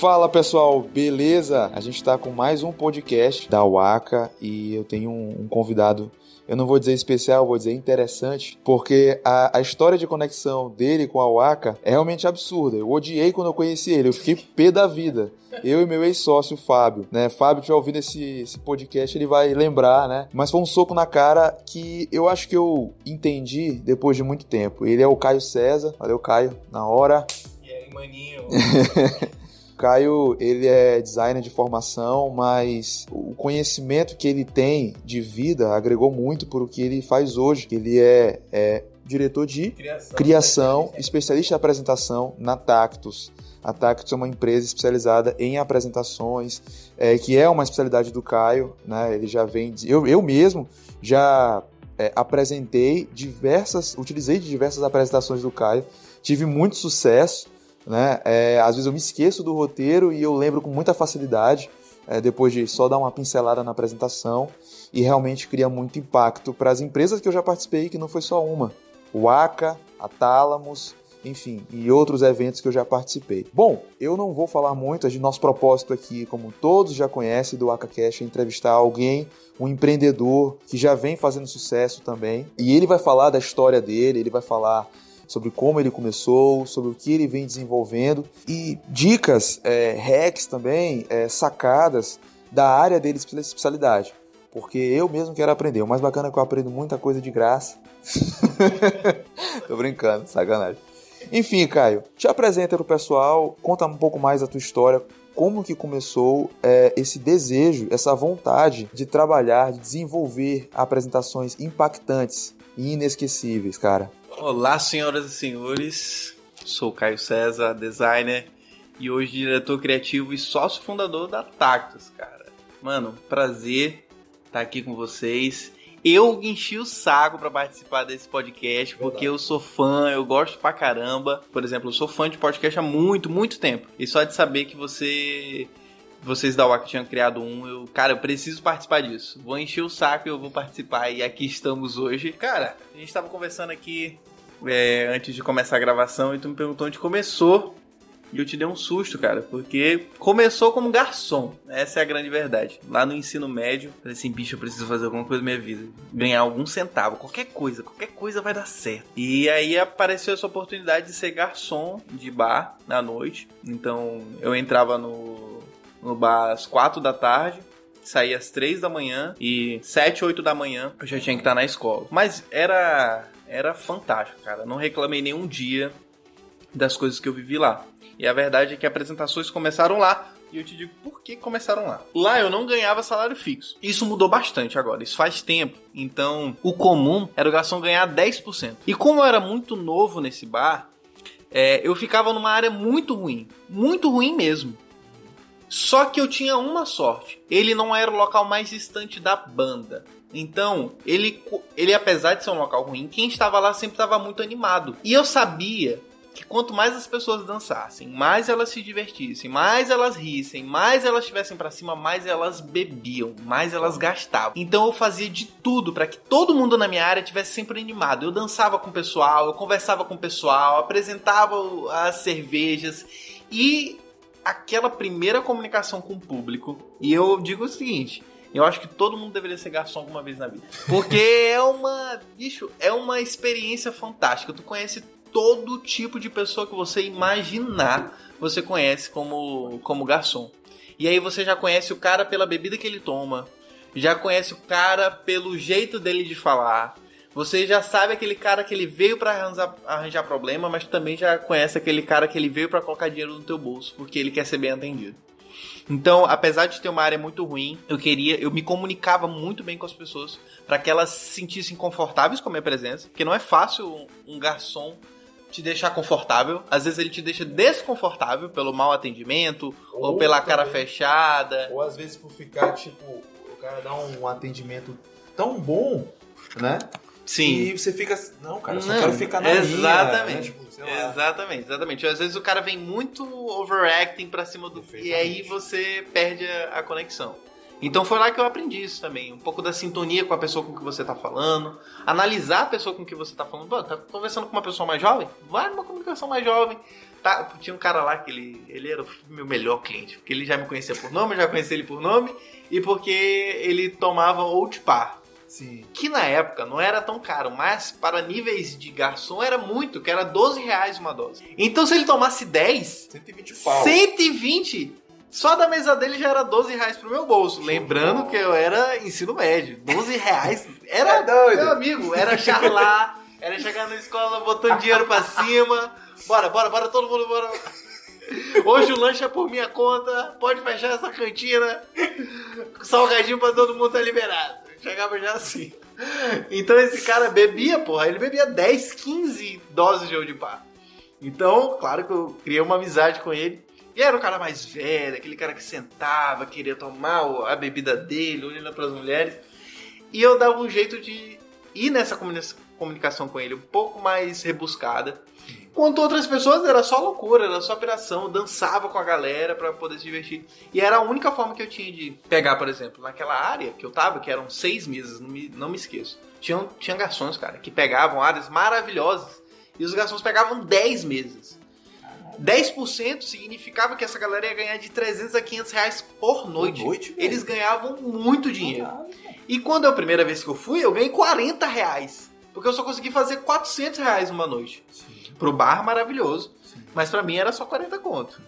Fala pessoal, beleza? A gente está com mais um podcast da Waka e eu tenho um, um convidado eu não vou dizer especial, vou dizer interessante, porque a, a história de conexão dele com a Waka é realmente absurda. Eu odiei quando eu conheci ele, eu fiquei pé da vida. Eu e meu ex-sócio, Fábio, né? Fábio, tiver ouvindo esse, esse podcast, ele vai lembrar, né? Mas foi um soco na cara que eu acho que eu entendi depois de muito tempo. Ele é o Caio César. Valeu, Caio, na hora. E aí, maninho? Caio, ele é designer de formação, mas o conhecimento que ele tem de vida agregou muito por o que ele faz hoje. Ele é, é diretor de criação, criação especialista em apresentação na Tactus. A Tactus é uma empresa especializada em apresentações, é, que é uma especialidade do Caio, né? Ele já vem. Eu, eu mesmo já é, apresentei diversas, utilizei de diversas apresentações do Caio, tive muito sucesso né? É, às vezes eu me esqueço do roteiro e eu lembro com muita facilidade, é, depois de só dar uma pincelada na apresentação, e realmente cria muito impacto para as empresas que eu já participei, que não foi só uma. O ACA, a Tálamos, enfim, e outros eventos que eu já participei. Bom, eu não vou falar muito, de nosso propósito aqui, como todos já conhecem do AcaCast, é entrevistar alguém, um empreendedor que já vem fazendo sucesso também, e ele vai falar da história dele, ele vai falar sobre como ele começou, sobre o que ele vem desenvolvendo e dicas, é, hacks também, é, sacadas da área dele de especialidade. Porque eu mesmo quero aprender. O mais bacana é que eu aprendo muita coisa de graça. Tô brincando, sacanagem. Enfim, Caio, te apresenta pro pessoal, conta um pouco mais da tua história, como que começou é, esse desejo, essa vontade de trabalhar, de desenvolver apresentações impactantes e inesquecíveis, cara. Olá, senhoras e senhores. Sou Caio César, designer e hoje diretor criativo e sócio fundador da Tactus, cara. Mano, prazer estar aqui com vocês. Eu enchi o saco para participar desse podcast porque eu sou fã, eu gosto pra caramba. Por exemplo, eu sou fã de podcast há muito, muito tempo. E só de saber que você vocês da UAC tinham criado um, eu, cara, eu preciso participar disso. Vou encher o saco e eu vou participar. E aqui estamos hoje. Cara, a gente tava conversando aqui é, antes de começar a gravação e tu me perguntou onde começou. E eu te dei um susto, cara, porque começou como garçom. Essa é a grande verdade. Lá no ensino médio, falei assim, bicho, eu preciso fazer alguma coisa na minha vida. Ganhar algum centavo, qualquer coisa, qualquer coisa vai dar certo. E aí apareceu essa oportunidade de ser garçom de bar na noite. Então eu entrava no, no bar às quatro da tarde saía às três da manhã e sete, oito da manhã eu já tinha que estar na escola. Mas era era fantástico, cara. Não reclamei nenhum dia das coisas que eu vivi lá. E a verdade é que apresentações começaram lá. E eu te digo por que começaram lá. Lá eu não ganhava salário fixo. Isso mudou bastante agora. Isso faz tempo. Então, o comum era o garçom ganhar 10%. E como eu era muito novo nesse bar, é, eu ficava numa área muito ruim. Muito ruim mesmo. Só que eu tinha uma sorte. Ele não era o local mais distante da banda. Então, ele, ele apesar de ser um local ruim, quem estava lá sempre estava muito animado. E eu sabia que quanto mais as pessoas dançassem, mais elas se divertissem, mais elas rissem, mais elas estivessem para cima, mais elas bebiam, mais elas gastavam. Então eu fazia de tudo para que todo mundo na minha área tivesse sempre animado. Eu dançava com o pessoal, eu conversava com o pessoal, apresentava as cervejas e aquela primeira comunicação com o público. E eu digo o seguinte, eu acho que todo mundo deveria ser garçom alguma vez na vida. Porque é uma. Bicho, é uma experiência fantástica. Tu conhece todo tipo de pessoa que você imaginar, você conhece como, como garçom. E aí você já conhece o cara pela bebida que ele toma, já conhece o cara pelo jeito dele de falar. Você já sabe aquele cara que ele veio para arranjar, arranjar problema, mas também já conhece aquele cara que ele veio para colocar dinheiro no teu bolso, porque ele quer ser bem atendido. Então, apesar de ter uma área muito ruim, eu queria, eu me comunicava muito bem com as pessoas para que elas se sentissem confortáveis com a minha presença, porque não é fácil um, garçom te deixar confortável. Às vezes ele te deixa desconfortável pelo mau atendimento ou, ou pela também, cara fechada. Ou às vezes por ficar, tipo, o cara dá um atendimento tão bom, né? Sim. E você fica. Não, cara, eu só não, quero ficar na Exatamente. Minha, né? tipo, exatamente, exatamente. Às vezes o cara vem muito overacting pra cima do. E aí você perde a, a conexão. Então foi lá que eu aprendi isso também. Um pouco da sintonia com a pessoa com que você tá falando. Analisar a pessoa com que você tá falando. Pô, tá conversando com uma pessoa mais jovem? Vai numa comunicação mais jovem. Tá, tinha um cara lá que ele, ele era o meu melhor cliente. Porque ele já me conhecia por nome, eu já conhecia ele por nome. E porque ele tomava Old Par. Sim. Que na época não era tão caro, mas para níveis de garçom era muito, que era 12 reais uma dose. Então se ele tomasse 10, 120 pau. 120 só da mesa dele já era 12 reais pro meu bolso. Lembrando que eu era ensino médio. 12 reais. Era, É doido. meu amigo, era charlar, era chegar na escola botando dinheiro pra cima. Bora, bora, bora, todo mundo, bora. Hoje o lanche é por minha conta, pode fechar essa cantina. Salgadinho pra todo mundo tá liberado. Chegava já assim. Então esse cara bebia, porra, ele bebia 10, 15 doses de Old Par. Então, claro que eu criei uma amizade com ele. E era o cara mais velho, aquele cara que sentava, queria tomar a bebida dele, olhando para as mulheres. E eu dava um jeito de ir nessa comuni- comunicação com ele um pouco mais rebuscada. Enquanto outras pessoas era só loucura, era só operação, eu dançava com a galera pra poder se divertir. E era a única forma que eu tinha de pegar, por exemplo, naquela área que eu tava, que eram seis meses, não me, não me esqueço. Tinha, tinha garçons, cara, que pegavam áreas maravilhosas. E os garçons pegavam 10 meses. 10% significava que essa galera ia ganhar de 300 a 500 reais por noite. noite? Eles ganhavam muito dinheiro. E quando é a primeira vez que eu fui, eu ganhei 40 reais. Porque eu só consegui fazer 400 reais uma noite. Pro bar, maravilhoso. Mas pra mim era só 40 conto.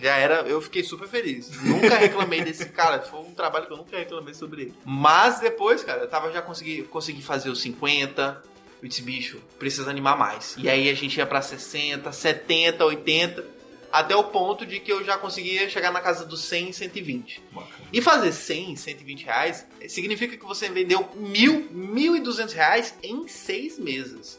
Já era, eu fiquei super feliz. Nunca reclamei desse cara. Foi um trabalho que eu nunca reclamei sobre ele. Mas depois, cara, eu tava já consegui, consegui fazer os 50. Eu disse, bicho, precisa animar mais. E aí a gente ia pra 60, 70, 80. Até o ponto de que eu já conseguia chegar na casa dos 100, 120. E fazer 100, 120 reais significa que você vendeu mil, mil e duzentos reais em seis meses.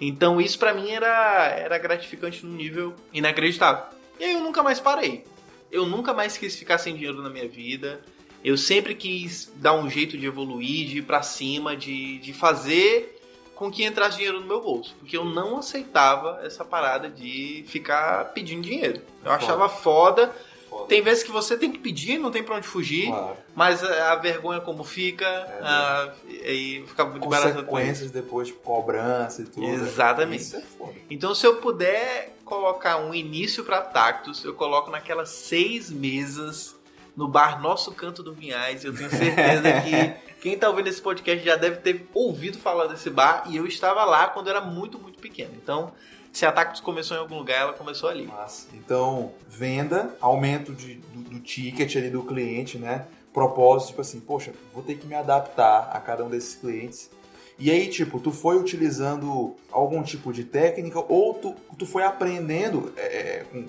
Então isso pra mim era, era gratificante num nível inacreditável. E aí eu nunca mais parei. Eu nunca mais quis ficar sem dinheiro na minha vida. Eu sempre quis dar um jeito de evoluir, de ir pra cima, de, de fazer com que entrasse dinheiro no meu bolso. Porque eu não aceitava essa parada de ficar pedindo dinheiro. Eu Foda. achava foda. Foda. Tem vezes que você tem que pedir, não tem pra onde fugir. Claro. Mas a, a vergonha como fica, a, e fica muito barato. Consequências depois, tipo, cobrança e tudo. Exatamente. Isso é foda. Então, se eu puder colocar um início pra Tactus, eu coloco naquelas seis mesas no bar Nosso Canto do Vinhais. Eu tenho certeza que quem tá ouvindo esse podcast já deve ter ouvido falar desse bar e eu estava lá quando eu era muito, muito pequeno. Então, se a Tactus começou em algum lugar, ela começou ali. Massa. Então, venda, aumento de, do, do ticket ali do cliente, né? Propósito, tipo assim, poxa, vou ter que me adaptar a cada um desses clientes. E aí, tipo, tu foi utilizando algum tipo de técnica ou tu, tu foi aprendendo é, com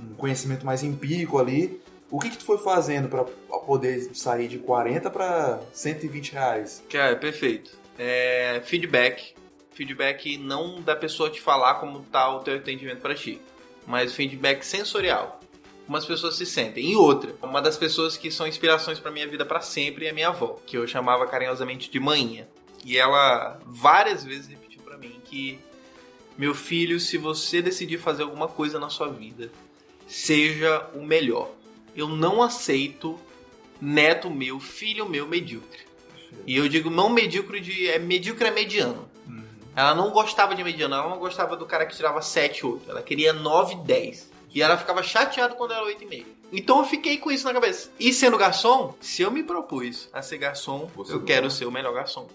um conhecimento mais empírico ali. O que que tu foi fazendo para poder sair de 40 para 120 reais? Cara, perfeito. É, feedback. Feedback não da pessoa te falar como tá o teu atendimento para ti, mas feedback sensorial. Como as pessoas se sentem. E outra, uma das pessoas que são inspirações para minha vida para sempre é minha avó, que eu chamava carinhosamente de manhinha. E ela várias vezes repetiu para mim que meu filho, se você decidir fazer alguma coisa na sua vida, seja o melhor. Eu não aceito neto meu, filho meu medíocre. E eu digo não medíocre de. É medíocre é mediano. Ela não gostava de mediano, ela não gostava do cara que tirava 7, 8. Ela queria 9, 10. E ela ficava chateada quando era 8,5. Então eu fiquei com isso na cabeça. E sendo garçom, se eu me propus a ser garçom, Você eu quero ser o melhor garçom.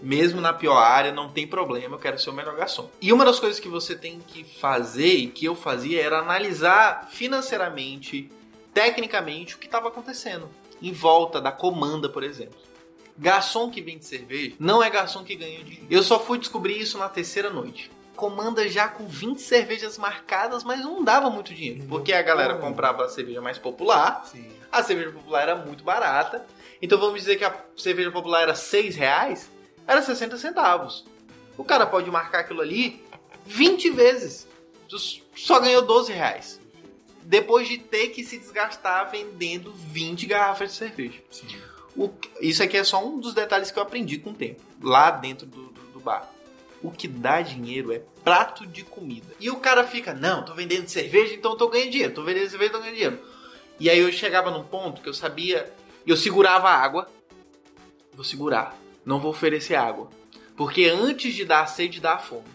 Mesmo na pior área, não tem problema, eu quero ser o melhor garçom. E uma das coisas que você tem que fazer, e que eu fazia, era analisar financeiramente, tecnicamente, o que estava acontecendo. Em volta da comanda, por exemplo. Garçom que vende cerveja não é garçom que ganha dinheiro. Eu só fui descobrir isso na terceira noite. Comanda já com 20 cervejas marcadas, mas não dava muito dinheiro. Porque a galera Como? comprava a cerveja mais popular, Sim. a cerveja popular era muito barata. Então vamos dizer que a cerveja popular era 6 reais, era 60 centavos. O cara pode marcar aquilo ali 20 vezes. Só ganhou 12 reais. Depois de ter que se desgastar vendendo 20 garrafas de cerveja. Sim. O- isso aqui é só um dos detalhes que eu aprendi com o tempo, lá dentro do, do- do bar. O que dá dinheiro é prato de comida. E o cara fica, não, tô vendendo cerveja, então tô ganhando dinheiro. Tô vendendo cerveja, tô ganhando dinheiro. E aí eu chegava num ponto que eu sabia Eu segurava a água. Vou segurar. Não vou oferecer água. Porque antes de dar sede, dá fome.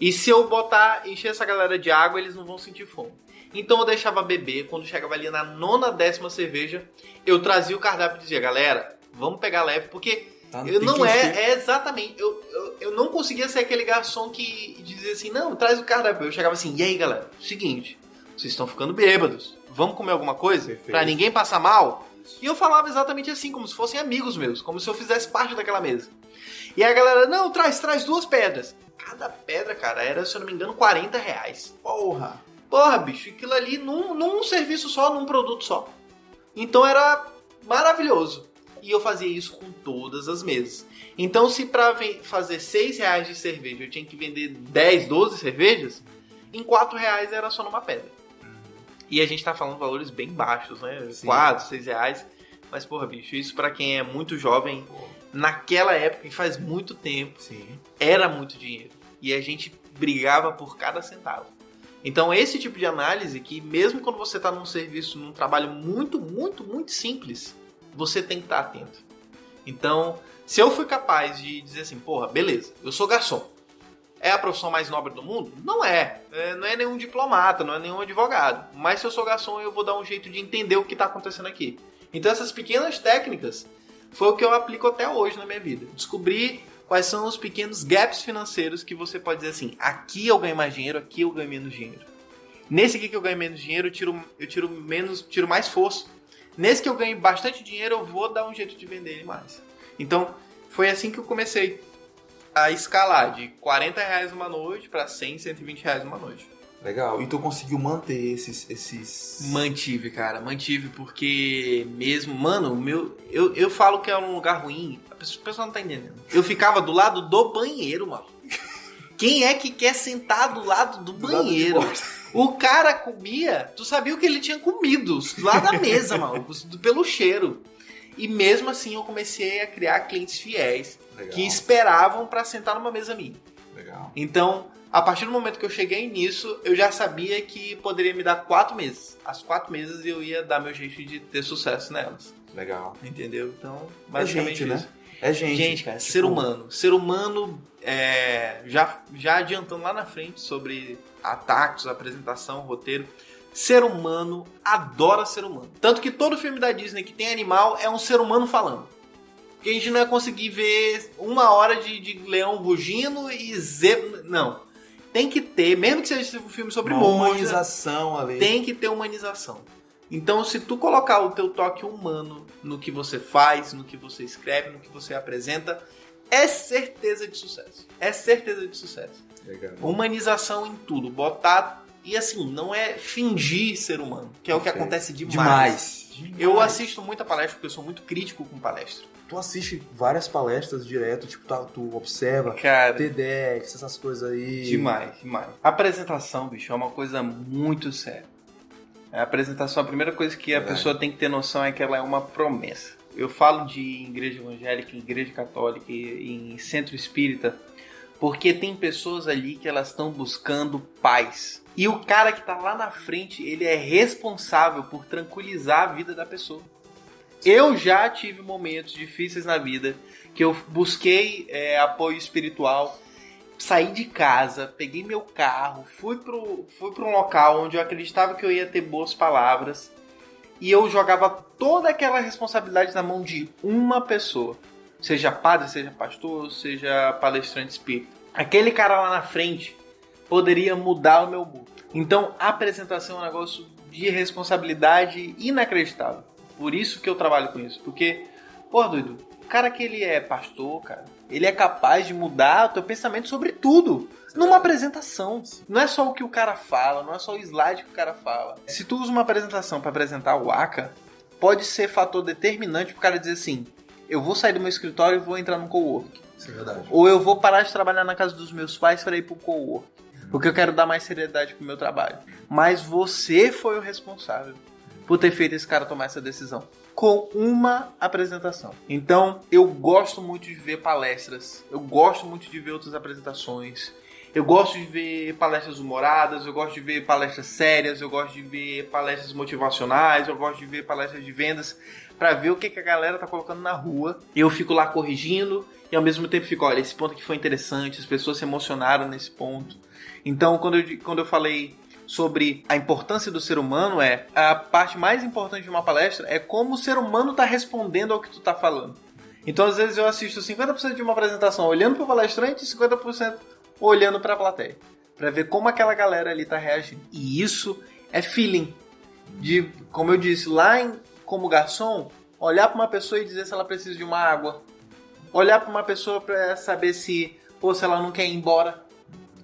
E se eu botar, encher essa galera de água, eles não vão sentir fome. Então eu deixava beber. Quando chegava ali na nona, décima cerveja, eu trazia o cardápio e dizia, galera, vamos pegar leve, porque Tá, eu não é, é exatamente. Eu, eu, eu, não conseguia ser aquele garçom que dizia assim, não, traz o cardápio. Eu chegava assim, e aí galera, seguinte, vocês estão ficando bêbados. Vamos comer alguma coisa? Perfeito. Pra ninguém passar mal? E eu falava exatamente assim, como se fossem amigos meus, como se eu fizesse parte daquela mesa. E a galera, não, traz, traz duas pedras. Cada pedra, cara, era, se eu não me engano, 40 reais. Porra! Porra, bicho, aquilo ali num, num serviço só, num produto só. Então era maravilhoso e eu fazia isso com todas as mesas. Então, se para fazer 6 reais de cerveja eu tinha que vender 10, 12 cervejas, em 4 reais era só numa pedra. E a gente tá falando valores bem baixos, né? Sim. 4, 6 reais. Mas, porra, bicho, isso para quem é muito jovem, naquela época, e faz muito tempo, Sim. era muito dinheiro. E a gente brigava por cada centavo. Então, esse tipo de análise que, mesmo quando você está num serviço, num trabalho muito, muito, muito simples, você tem que estar atento. Então, se eu fui capaz de dizer assim, porra, beleza, eu sou garçom. É a profissão mais nobre do mundo? Não é. é não é nenhum diplomata, não é nenhum advogado. Mas se eu sou garçom, eu vou dar um jeito de entender o que está acontecendo aqui. Então, essas pequenas técnicas foi o que eu aplico até hoje na minha vida. Descobrir quais são os pequenos gaps financeiros que você pode dizer assim: aqui eu ganho mais dinheiro, aqui eu ganho menos dinheiro. Nesse aqui que eu ganho menos dinheiro, eu tiro, eu tiro menos, tiro mais força. Nesse que eu ganho bastante dinheiro, eu vou dar um jeito de vender ele mais. Então, foi assim que eu comecei a escalar de 40 reais uma noite para 100, 120 reais uma noite. Legal. E tu conseguiu manter esses, esses. Mantive, cara. Mantive porque mesmo. Mano, meu. Eu, eu falo que é um lugar ruim. A pessoa, não tá entendendo. Eu ficava do lado do banheiro, mano. Quem é que quer sentar do lado do, do banheiro? Lado o cara comia, tu sabia o que ele tinha comido lá da mesa, mano, pelo cheiro. E mesmo assim eu comecei a criar clientes fiéis Legal. que esperavam para sentar numa mesa minha. Legal. Então, a partir do momento que eu cheguei nisso, eu já sabia que poderia me dar quatro meses. As quatro meses eu ia dar meu jeito de ter sucesso nelas. Legal. Entendeu? Então, basicamente é gente, né? isso. Né? É gente. Gente, cara, tipo... ser humano. Ser humano, é, já, já adiantando lá na frente sobre ataques, apresentação, roteiro. Ser humano adora ser humano. Tanto que todo filme da Disney que tem animal é um ser humano falando. Porque a gente não ia conseguir ver uma hora de, de leão rugindo e zebra. Não. Tem que ter, mesmo que seja um filme sobre uma humanização ali. Tem que ter humanização. Então, se tu colocar o teu toque humano no que você faz, no que você escreve, no que você apresenta, é certeza de sucesso. É certeza de sucesso. Legal. Humanização em tudo. Botar. E assim, não é fingir ser humano, que é o que acontece demais. demais. demais. Eu assisto muita palestra porque eu sou muito crítico com palestra. Tu assiste várias palestras direto, tipo, tu, tu observa Cara, TEDx, essas coisas aí. Demais, demais. apresentação, bicho, é uma coisa muito séria. A apresentação, a primeira coisa que a pessoa tem que ter noção é que ela é uma promessa. Eu falo de igreja evangélica, igreja católica, em centro espírita, porque tem pessoas ali que elas estão buscando paz. E o cara que está lá na frente, ele é responsável por tranquilizar a vida da pessoa. Eu já tive momentos difíceis na vida que eu busquei é, apoio espiritual saí de casa, peguei meu carro, fui pro, fui para um local onde eu acreditava que eu ia ter boas palavras e eu jogava toda aquela responsabilidade na mão de uma pessoa, seja padre, seja pastor, seja palestrante espírita. Aquele cara lá na frente poderia mudar o meu mundo. Então, a apresentação é um negócio de responsabilidade inacreditável. Por isso que eu trabalho com isso, porque, pô, doido, o cara que ele é pastor, cara, ele é capaz de mudar o teu pensamento sobre tudo. Numa apresentação. Não é só o que o cara fala, não é só o slide que o cara fala. Se tu usa uma apresentação para apresentar o ACA, pode ser fator determinante pro cara dizer assim: eu vou sair do meu escritório e vou entrar no cowork. Isso é verdade. Ou eu vou parar de trabalhar na casa dos meus pais para ir pro cowork. Porque eu quero dar mais seriedade pro meu trabalho. Mas você foi o responsável por ter feito esse cara tomar essa decisão com uma apresentação. Então, eu gosto muito de ver palestras, eu gosto muito de ver outras apresentações. Eu gosto de ver palestras humoradas, eu gosto de ver palestras sérias, eu gosto de ver palestras motivacionais, eu gosto de ver palestras de vendas para ver o que, que a galera tá colocando na rua. Eu fico lá corrigindo e ao mesmo tempo fico, olha, esse ponto aqui foi interessante, as pessoas se emocionaram nesse ponto. Então, quando eu, quando eu falei sobre a importância do ser humano é a parte mais importante de uma palestra é como o ser humano está respondendo ao que tu está falando. Então, às vezes eu assisto 50% de uma apresentação olhando para o palestrante e 50% olhando para a plateia, para ver como aquela galera ali está reagindo. E isso é feeling de, como eu disse, lá em, como garçom, olhar para uma pessoa e dizer se ela precisa de uma água, olhar para uma pessoa para saber se, pô, se ela não quer ir embora.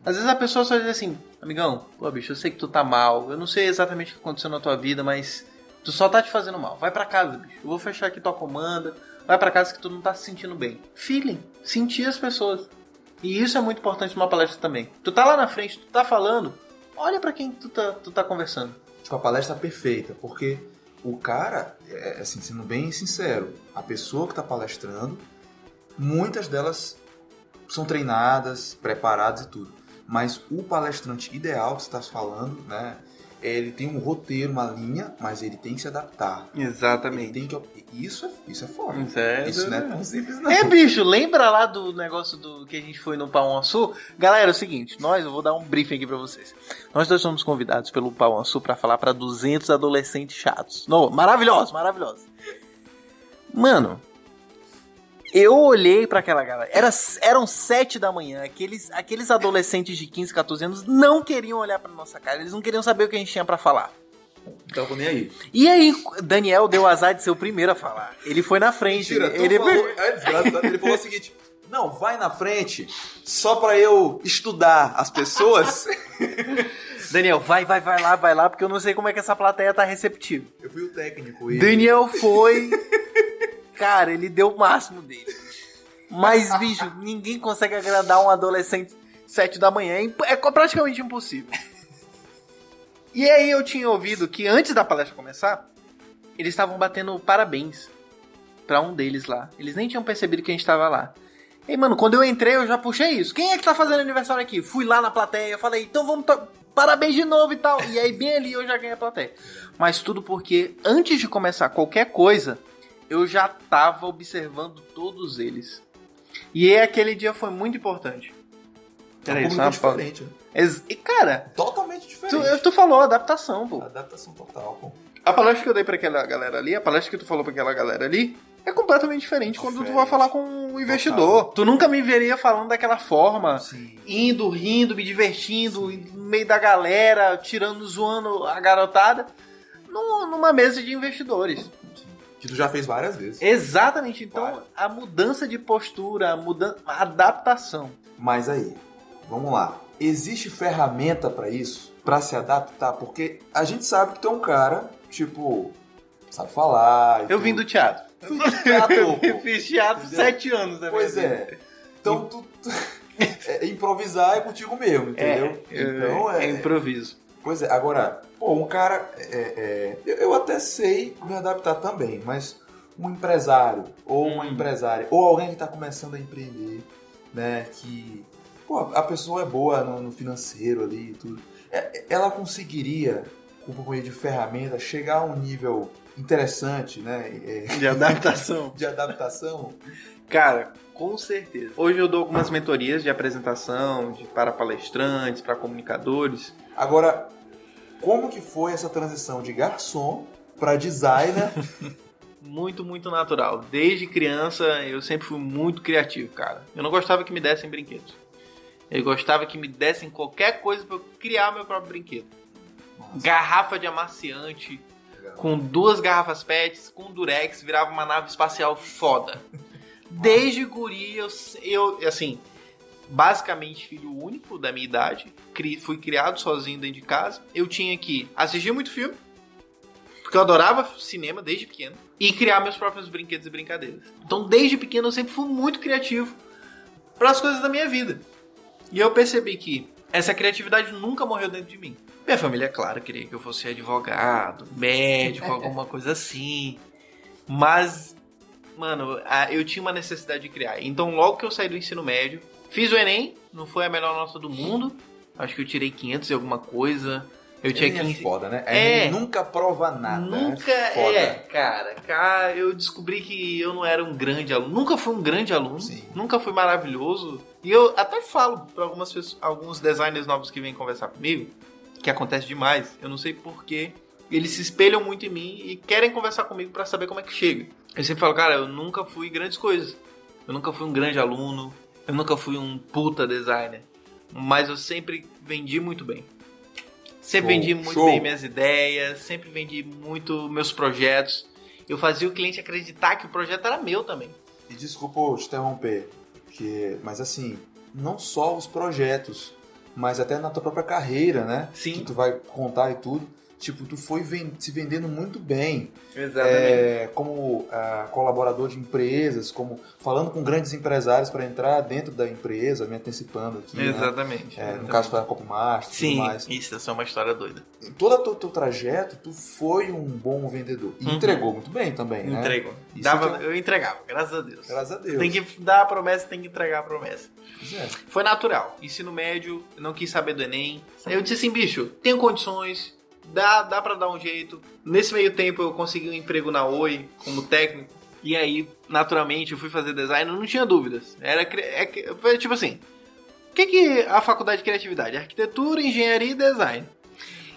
Às vezes a pessoa só diz assim, amigão, pô, bicho, eu sei que tu tá mal, eu não sei exatamente o que aconteceu na tua vida, mas tu só tá te fazendo mal. Vai para casa, bicho. Eu vou fechar aqui tua comanda. Vai para casa que tu não tá se sentindo bem. Feeling, sentir as pessoas. E isso é muito importante numa palestra também. Tu tá lá na frente, tu tá falando, olha para quem tu tá, tu tá conversando. Tipo, a palestra perfeita, porque o cara, é, assim, sendo bem sincero, a pessoa que tá palestrando, muitas delas são treinadas, preparadas e tudo. Mas o palestrante ideal que você está falando, né? Ele tem um roteiro, uma linha, mas ele tem que se adaptar. Exatamente. Ele tem que... Isso, é, isso é foda. Isso, é, isso não é tão simples, não. É, bicho, lembra lá do negócio do que a gente foi no Pão Açu? Galera, é o seguinte, nós, eu vou dar um briefing aqui pra vocês. Nós dois somos convidados pelo Pão Açu pra falar pra 200 adolescentes chatos. No, maravilhosos, maravilhosos. Mano, eu olhei para aquela galera. Era, eram sete da manhã. Aqueles, aqueles adolescentes de 15, 14 anos não queriam olhar pra nossa cara. Eles não queriam saber o que a gente tinha para falar. Tava nem aí. E aí, Daniel deu azar de ser o primeiro a falar. Ele foi na frente. Mentira, ele, falou, é desgraçado. Ele falou o seguinte: Não, vai na frente só pra eu estudar as pessoas. Daniel, vai, vai, vai lá, vai lá, porque eu não sei como é que essa plateia tá receptiva. Eu fui o técnico. Ele... Daniel foi. Cara, ele deu o máximo dele. Mas, bicho, ninguém consegue agradar um adolescente sete da manhã. É, é praticamente impossível. E aí eu tinha ouvido que antes da palestra começar, eles estavam batendo parabéns para um deles lá. Eles nem tinham percebido que a gente tava lá. E, mano, quando eu entrei, eu já puxei isso. Quem é que tá fazendo aniversário aqui? Fui lá na plateia, falei, então vamos. Parabéns de novo e tal. E aí, bem ali, eu já ganhei a plateia. Mas tudo porque, antes de começar qualquer coisa, eu já tava observando todos eles. E aquele dia foi muito importante. Peraí, é diferente. Né? E, cara... Totalmente diferente. Tu, tu falou adaptação, pô. Adaptação total, pô. A palestra que eu dei pra aquela galera ali, a palestra que tu falou pra aquela galera ali, é completamente diferente, diferente. quando tu vai falar com o investidor. Total. Tu nunca me veria falando daquela forma, Sim. indo, rindo, me divertindo, Sim. no meio da galera, tirando, zoando a garotada, numa mesa de investidores. Que tu já fez várias vezes. Exatamente. Então, várias. a mudança de postura, a, mudança, a adaptação. Mas aí, vamos lá. Existe ferramenta para isso? para se adaptar? Porque a gente sabe que tu é um cara, tipo, sabe falar. Eu vim do teatro. Fui do teatro. Eu fiz teatro entendeu? sete anos, né? Pois é. Então, tu, tu é, improvisar é contigo mesmo, entendeu? É, então, é, é improviso. Pois é, agora, pô, um cara. É, é, eu até sei me adaptar também, mas um empresário ou uma hum. empresária, ou alguém que está começando a empreender, né? Que pô, a pessoa é boa no, no financeiro ali e tudo. É, ela conseguiria, com companhia de ferramenta, chegar a um nível interessante, né? É, de adaptação. de adaptação. Cara, com certeza. Hoje eu dou algumas mentorias de apresentação, de para palestrantes, para comunicadores. Agora, como que foi essa transição de garçom para designer? muito, muito natural. Desde criança eu sempre fui muito criativo, cara. Eu não gostava que me dessem brinquedos. Eu gostava que me dessem qualquer coisa para eu criar meu próprio brinquedo. Nossa. Garrafa de amaciante, Legal. com duas garrafas PETs, com durex, virava uma nave espacial foda. Desde guri, eu, eu, assim, basicamente filho único da minha idade, fui criado sozinho dentro de casa. Eu tinha que assistir muito filme, porque eu adorava cinema desde pequeno, e criar meus próprios brinquedos e brincadeiras. Então, desde pequeno, eu sempre fui muito criativo para as coisas da minha vida. E eu percebi que essa criatividade nunca morreu dentro de mim. Minha família, é claro, queria que eu fosse advogado, médico, alguma coisa assim. Mas mano, eu tinha uma necessidade de criar. Então, logo que eu saí do ensino médio, Fiz o Enem, não foi a melhor nota do mundo. Acho que eu tirei 500 e alguma coisa. Eu tinha Enem 15. é foda, né? É. Nunca prova nada. Nunca foda. é, cara. Cara, eu descobri que eu não era um grande aluno. Nunca fui um grande aluno. Sim. Nunca fui maravilhoso. E eu até falo para algumas pessoas, alguns designers novos que vêm conversar comigo, que acontece demais. Eu não sei porquê. Eles se espelham muito em mim e querem conversar comigo para saber como é que chega. Eu sempre falo, cara, eu nunca fui grandes coisas. Eu nunca fui um grande aluno. Eu nunca fui um puta designer. Mas eu sempre vendi muito bem. Sempre Show, vendi muito show. bem minhas ideias, sempre vendi muito meus projetos. Eu fazia o cliente acreditar que o projeto era meu também. E desculpa te interromper, porque, mas assim, não só os projetos, mas até na tua própria carreira, né? Sim. Que tu vai contar e tudo. Tipo, tu foi ven- se vendendo muito bem. Exatamente. É, como ah, colaborador de empresas, como falando com grandes empresários para entrar dentro da empresa, me antecipando aqui. né? Exatamente. É, no exatamente. caso foi a Copymaster e Sim, tudo mais. isso é uma história doida. Em todo o teu, teu trajeto, tu foi um bom vendedor. E Uhum. entregou muito bem também, né? Entrego. Isso Dava, que eu entregava, graças a Deus. Graças a Deus. Tem que dar a promessa, tem que entregar a promessa. É. Foi natural. Ensino médio, não quis saber do Enem. Aí eu disse assim, bicho, tenho condições, dá, dá pra dar um jeito. Nesse meio tempo eu consegui um emprego na Oi como técnico. E aí, naturalmente, eu fui fazer design, não tinha dúvidas. Era é foi tipo assim, o que, que a faculdade de criatividade? Arquitetura, engenharia e design.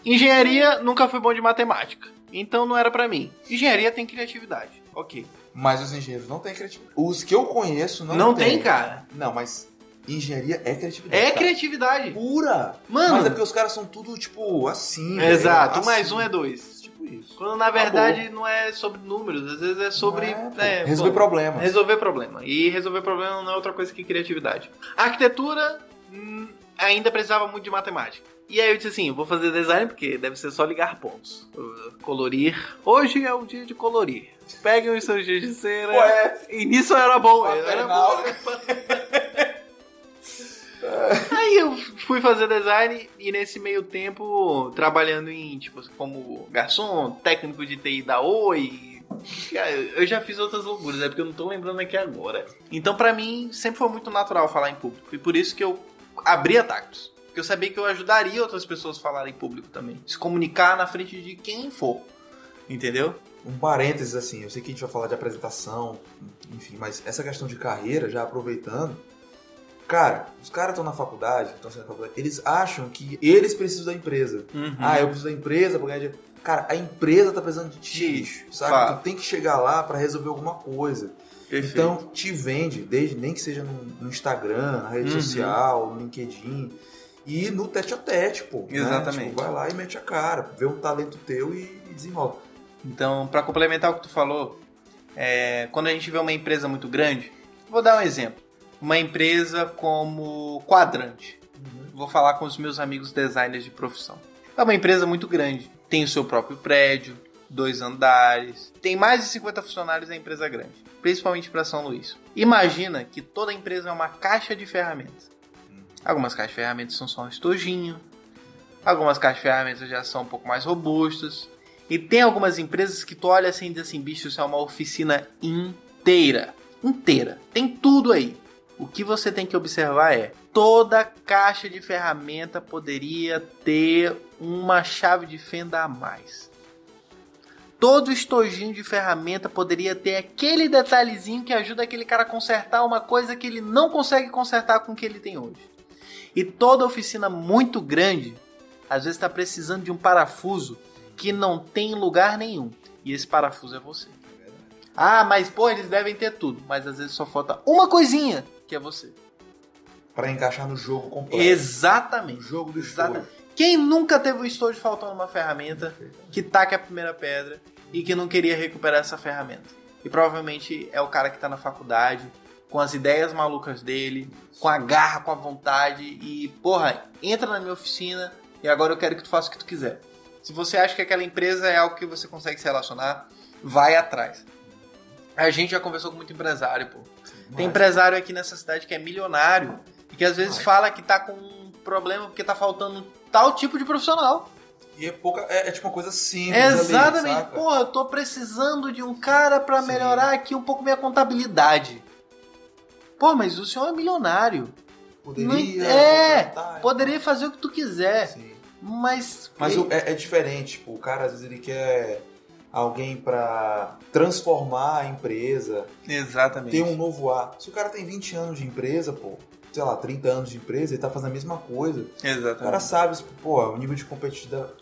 Engenharia nunca fui bom de matemática. Então não era pra mim. Engenharia tem criatividade. Ok. Mas os engenheiros não têm criatividade. Os que eu conheço não, Não, têm. tem, cara. Não, mas engenharia é criatividade. É cara. criatividade. Pura. Mano. Mas é porque os caras são tudo, tipo, assim. Exato, um Assim. mais um é dois. Tipo isso. Quando na verdade não é sobre números, às vezes é sobre é, é, Resolver pô, problemas. Resolver problema. E resolver problema não é outra coisa que criatividade. A arquitetura hum, ainda precisava muito de matemática. E aí eu disse assim, vou fazer design porque deve ser só ligar pontos. Colorir. Hoje é o dia de colorir. Peguem os seus dias de cera. Ué, E nisso eu era bom. eu Era Paternal. bom. Aí eu fui fazer design e nesse meio tempo trabalhando em, tipo, como garçom, técnico de TI da Oi. Cara, Eu já fiz outras loucuras, é porque eu não tô lembrando aqui agora. Então pra mim sempre foi muito natural falar em público. E por isso que eu abri a Tactus. Porque eu sabia que eu ajudaria outras pessoas a falarem em público também. Se comunicar na frente de quem for. Entendeu? um parênteses assim, eu sei que a gente vai falar de apresentação, enfim, mas essa questão de carreira, já aproveitando, cara, os caras estão na faculdade, estão saindo da faculdade, eles acham que eles precisam da empresa. Uhum. Ah, eu preciso da empresa pra ganhar dinheiro. Cara, a empresa tá precisando de ti, bicho, sabe? Claro. Tu tem que chegar lá pra resolver alguma coisa. Perfeito. Então, te vende, desde nem que seja no, no Instagram, na rede Uhum. social, no LinkedIn. E no tete a tete, pô. né? Exatamente. Tipo, vai lá e mete a cara, vê um talento teu e, e desenrola. Então, para complementar o que tu falou, é, quando a gente vê uma empresa muito grande, vou dar um exemplo. Uma empresa como Quadrante. Vou falar com os meus amigos designers de profissão. É uma empresa muito grande. Tem o seu próprio prédio, dois andares. Tem mais de 50 funcionários na empresa grande, principalmente para São Luís. Imagina que toda empresa é uma caixa de ferramentas. Algumas caixas de ferramentas são só um estojinho. Algumas caixas de ferramentas já são um pouco mais robustas. E tem algumas empresas que tu olha assim e diz assim, bicho, isso é uma oficina inteira. Inteira. Tem tudo aí. O que você tem que observar é, toda caixa de ferramenta poderia ter uma chave de fenda a mais. Todo estojinho de ferramenta poderia ter aquele detalhezinho que ajuda aquele cara a consertar uma coisa que ele não consegue consertar com o que ele tem hoje. E toda oficina muito grande, às vezes está precisando de um parafuso que não tem em lugar nenhum. E esse parafuso é você. Ah, mas pô, eles devem ter tudo. Mas às vezes só falta uma coisinha, que é você. Pra encaixar no jogo completo. Exatamente. No jogo do Exatamente. estojo. Quem nunca teve um estojo faltando uma ferramenta que taca a primeira pedra e que não queria recuperar essa ferramenta? E provavelmente é o cara que tá na faculdade, com as ideias malucas dele, com a garra, com a vontade e, porra, entra na minha oficina e agora eu quero que tu faça o que tu quiser. Se você acha que aquela empresa é algo que você consegue se relacionar, vai atrás. A gente já conversou com muito empresário, pô. Tem empresário aqui nessa cidade que é milionário e que às vezes fala que tá com um problema porque tá faltando tal tipo de profissional. E é, pouca, é, é tipo uma coisa simples. ali, Exatamente. saca? Pô, eu tô precisando de um cara pra Sim. melhorar aqui um pouco minha contabilidade. Pô, mas o senhor é milionário. Poderia. Não- é, contratar, Poderia fazer o que tu quiser, Sim. mas. Mas o- é, é diferente, tipo, o cara às vezes ele quer alguém pra transformar a empresa, Exatamente. ter um novo ar. Se o cara tem 20 anos de empresa, pô, sei lá, 30 anos de empresa, ele tá fazendo a mesma coisa. O cara Exatamente. sabe, pô, o nível de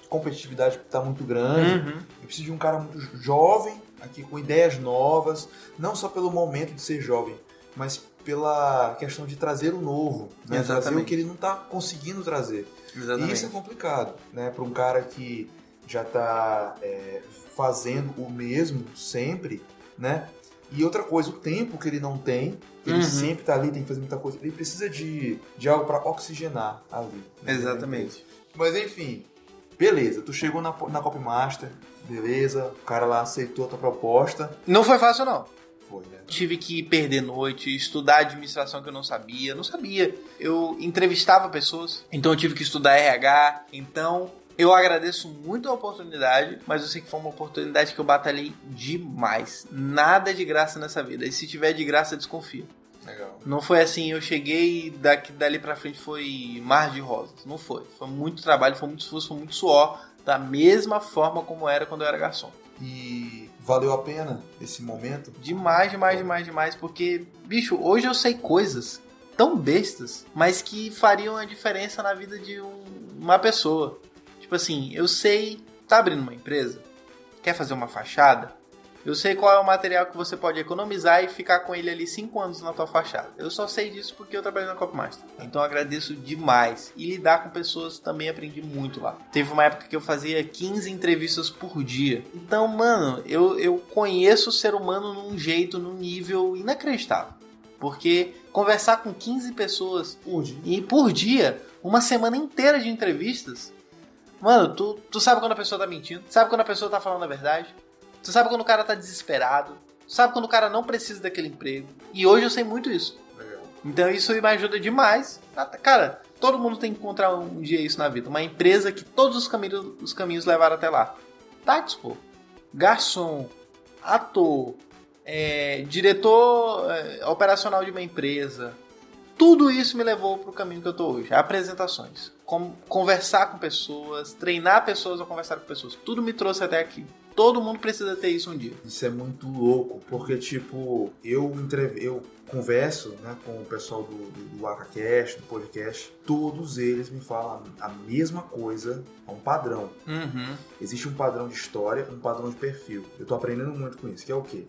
competitividade, tá muito grande. Uhum. Eu preciso de um cara muito jovem, aqui com ideias novas, não só pelo momento de ser jovem, mas pela questão de trazer o novo, né? trazer Exatamente. o que ele não tá conseguindo trazer. Exatamente. E isso é complicado, né? Para um cara que já tá é, fazendo o mesmo sempre, né? E outra coisa, o tempo que ele não tem, ele Uhum. sempre tá ali, tem que fazer muita coisa. Ele precisa de, de algo para oxigenar ali. né? Exatamente. Mas enfim, beleza. Tu chegou na, na Copmaster, beleza. O cara lá aceitou a tua proposta. Não foi fácil, não. Foi, né? Tive que perder noite, estudar administração que eu não sabia. Não sabia. Eu entrevistava pessoas, então eu tive que estudar RH. Então eu agradeço muito a oportunidade, mas eu sei que foi uma oportunidade que eu batalhei demais. Nada de graça nessa vida. E se tiver de graça, desconfia. Legal. Não foi assim, eu cheguei e daqui, dali pra frente foi mar de rosas. Não foi. Foi muito trabalho, foi muito esforço, foi muito suor. Da mesma forma como era quando eu era garçom. E valeu a pena esse momento? Demais, demais, demais, demais. Porque, bicho, hoje eu sei coisas tão bestas, mas que fariam a diferença na vida de um- uma pessoa. Tipo assim, eu sei, tá abrindo uma empresa, quer fazer uma fachada, eu sei qual é o material que você pode economizar e ficar com ele ali 5 anos na tua fachada. Eu só sei disso porque eu trabalhei na Copmaster. Então eu agradeço demais. E lidar com pessoas também aprendi muito lá. Teve uma época que eu fazia 15 entrevistas por dia. Então, mano, eu, eu conheço o ser humano num jeito, num nível inacreditável. Porque conversar com 15 pessoas Pude. e por dia, uma semana inteira de entrevistas. Mano, tu, tu sabe quando a pessoa tá mentindo, sabe quando a pessoa tá falando a verdade, tu sabe quando o cara tá desesperado, tu sabe quando o cara não precisa daquele emprego. E hoje eu sei muito isso. Legal. Então isso me ajuda demais. Cara, todo mundo tem que encontrar um dia isso na vida. Uma empresa que todos os caminhos, os caminhos levaram até lá. Táxi, pô. Garçom, ator, é, diretor é, operacional de uma empresa. Tudo isso me levou para o caminho que eu tô hoje. Apresentações. Com- conversar com pessoas, treinar pessoas a conversar com pessoas. Tudo me trouxe até aqui. Todo mundo precisa ter isso um dia. Isso é muito louco, porque, tipo, eu, eu converso né, com o pessoal do, do, do AcaCast, do podcast, todos eles me falam a mesma coisa, é um padrão. Uhum. Existe um padrão de história, um padrão de perfil. Eu tô aprendendo muito com isso, que é o quê?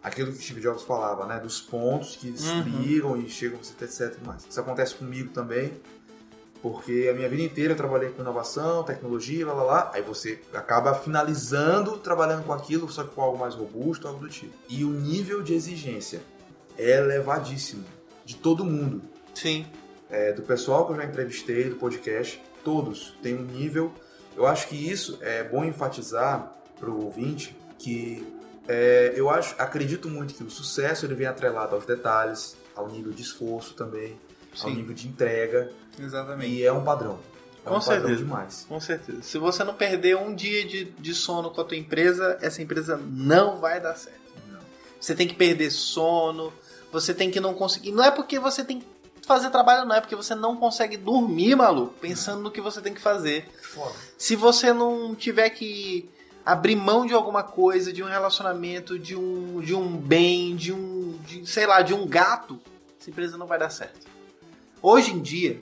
Aquilo que o Steve Jobs falava, né? Dos pontos que se Uhum. ligam e chegam etc. e mais. Isso acontece comigo também, porque a minha vida inteira eu trabalhei com inovação, tecnologia, lá, lá, lá. Aí você acaba finalizando trabalhando com aquilo, só que com algo mais robusto, algo do tipo. E o nível de exigência é elevadíssimo, de todo mundo. Sim. É, do pessoal que eu já entrevistei, do podcast, todos têm um nível. Eu acho que isso é bom enfatizar para o ouvinte que é, eu acho, acredito muito que o sucesso ele vem atrelado aos detalhes, ao nível de esforço também, ao Sim. nível de entrega Exatamente. e é um padrão. É um Com padrão certeza. demais. Com certeza. Se você não perder um dia de, de sono com a tua empresa, essa empresa não vai dar certo. Não. Você tem que perder sono, você tem que não conseguir. Não é porque você tem que fazer trabalho, não, é porque você não consegue dormir, maluco, pensando no que você tem que fazer. Foda. Se você não tiver que abrir mão de alguma coisa, de um relacionamento, de um, de um bem, de um. De, sei lá, de um gato, essa empresa não vai dar certo. Hoje em dia,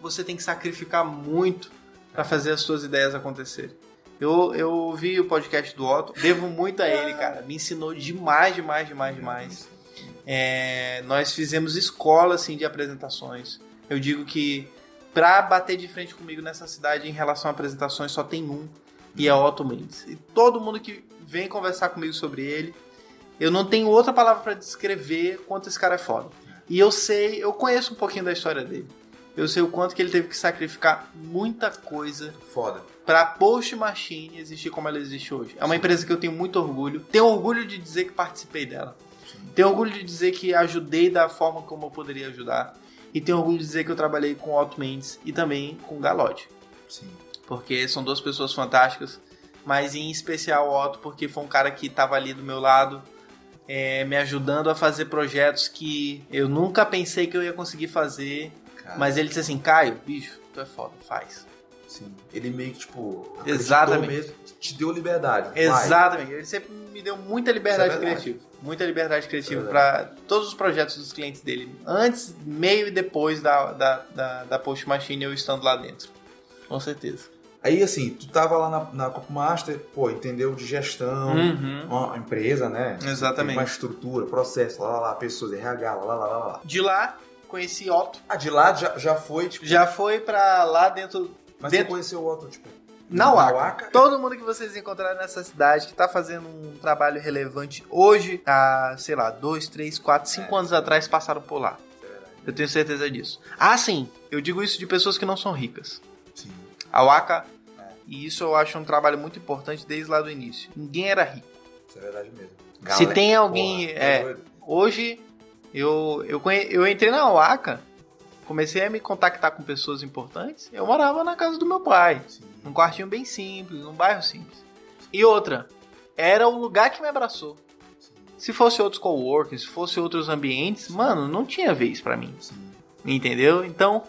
você tem que sacrificar muito para fazer as suas ideias acontecerem. Eu, eu ouvi o podcast do Otto, devo muito a ele, cara. Me ensinou demais, demais, demais, demais. É, nós fizemos escola assim, de apresentações. Eu digo que pra bater de frente comigo nessa cidade em relação a apresentações só tem um, e é Otto Mendes. E todo mundo que vem conversar comigo sobre ele, eu não tenho outra palavra pra descrever quanto esse cara é foda. E eu sei, eu conheço um pouquinho da história dele. Eu sei o quanto que ele teve que sacrificar muita coisa Foda. para Post Machine existir como ela existe hoje. É uma empresa que eu tenho muito orgulho. Tenho orgulho de dizer que participei dela. Tenho orgulho de dizer que ajudei da forma como eu poderia ajudar. E tenho orgulho de dizer que eu trabalhei com Otto Mendes e também com Galote. Sim. Porque são duas pessoas fantásticas. Mas em especial o Otto, porque foi um cara que estava ali do meu lado, é, me ajudando a fazer projetos que eu nunca pensei que eu ia conseguir fazer. Cara, Mas ele disse assim, Caio, bicho, tu é foda, faz. sim. Ele meio que, tipo, Exatamente. mesmo, te deu liberdade. vai. Exatamente. Ele sempre me deu muita liberdade Isso é criativa. Muita liberdade criativa é para todos os projetos dos clientes dele. Antes, meio e depois da, da, da, da Post Machine eu estando lá dentro. Com certeza. Aí, assim, tu tava lá na, na Copa Master, pô, entendeu de gestão, Uhum. uma empresa, né? Exatamente. Tem uma estrutura, processo, lá, lá, lá, pessoas, RH, lá, lá, lá, lá. De lá, conheci Otto. Ah, de lá já, já foi, tipo... Já foi pra lá dentro. Mas dentro você conheceu o outro, tipo... na. Waka? Todo mundo que vocês encontrarem nessa cidade que tá fazendo um trabalho relevante hoje, há, sei lá, dois, três, quatro, cinco anos atrás passaram por lá. É. Eu tenho certeza disso. Ah, sim. Eu digo isso de pessoas que não são ricas. A Waka, e isso eu acho um trabalho muito importante desde lá do início. Ninguém era rico. Isso é verdade mesmo. Se tem alguém- porra, é. tá doido? Hoje, eu, eu, conhe... eu entrei na Waka, comecei a me contactar com pessoas importantes. Eu morava na casa do meu pai, Sim. num quartinho bem simples, num bairro simples. E outra, era o lugar que me abraçou. Sim. Se fosse outros coworkings, se fosse outros ambientes, mano, não tinha vez pra mim. Sim. Entendeu? Então,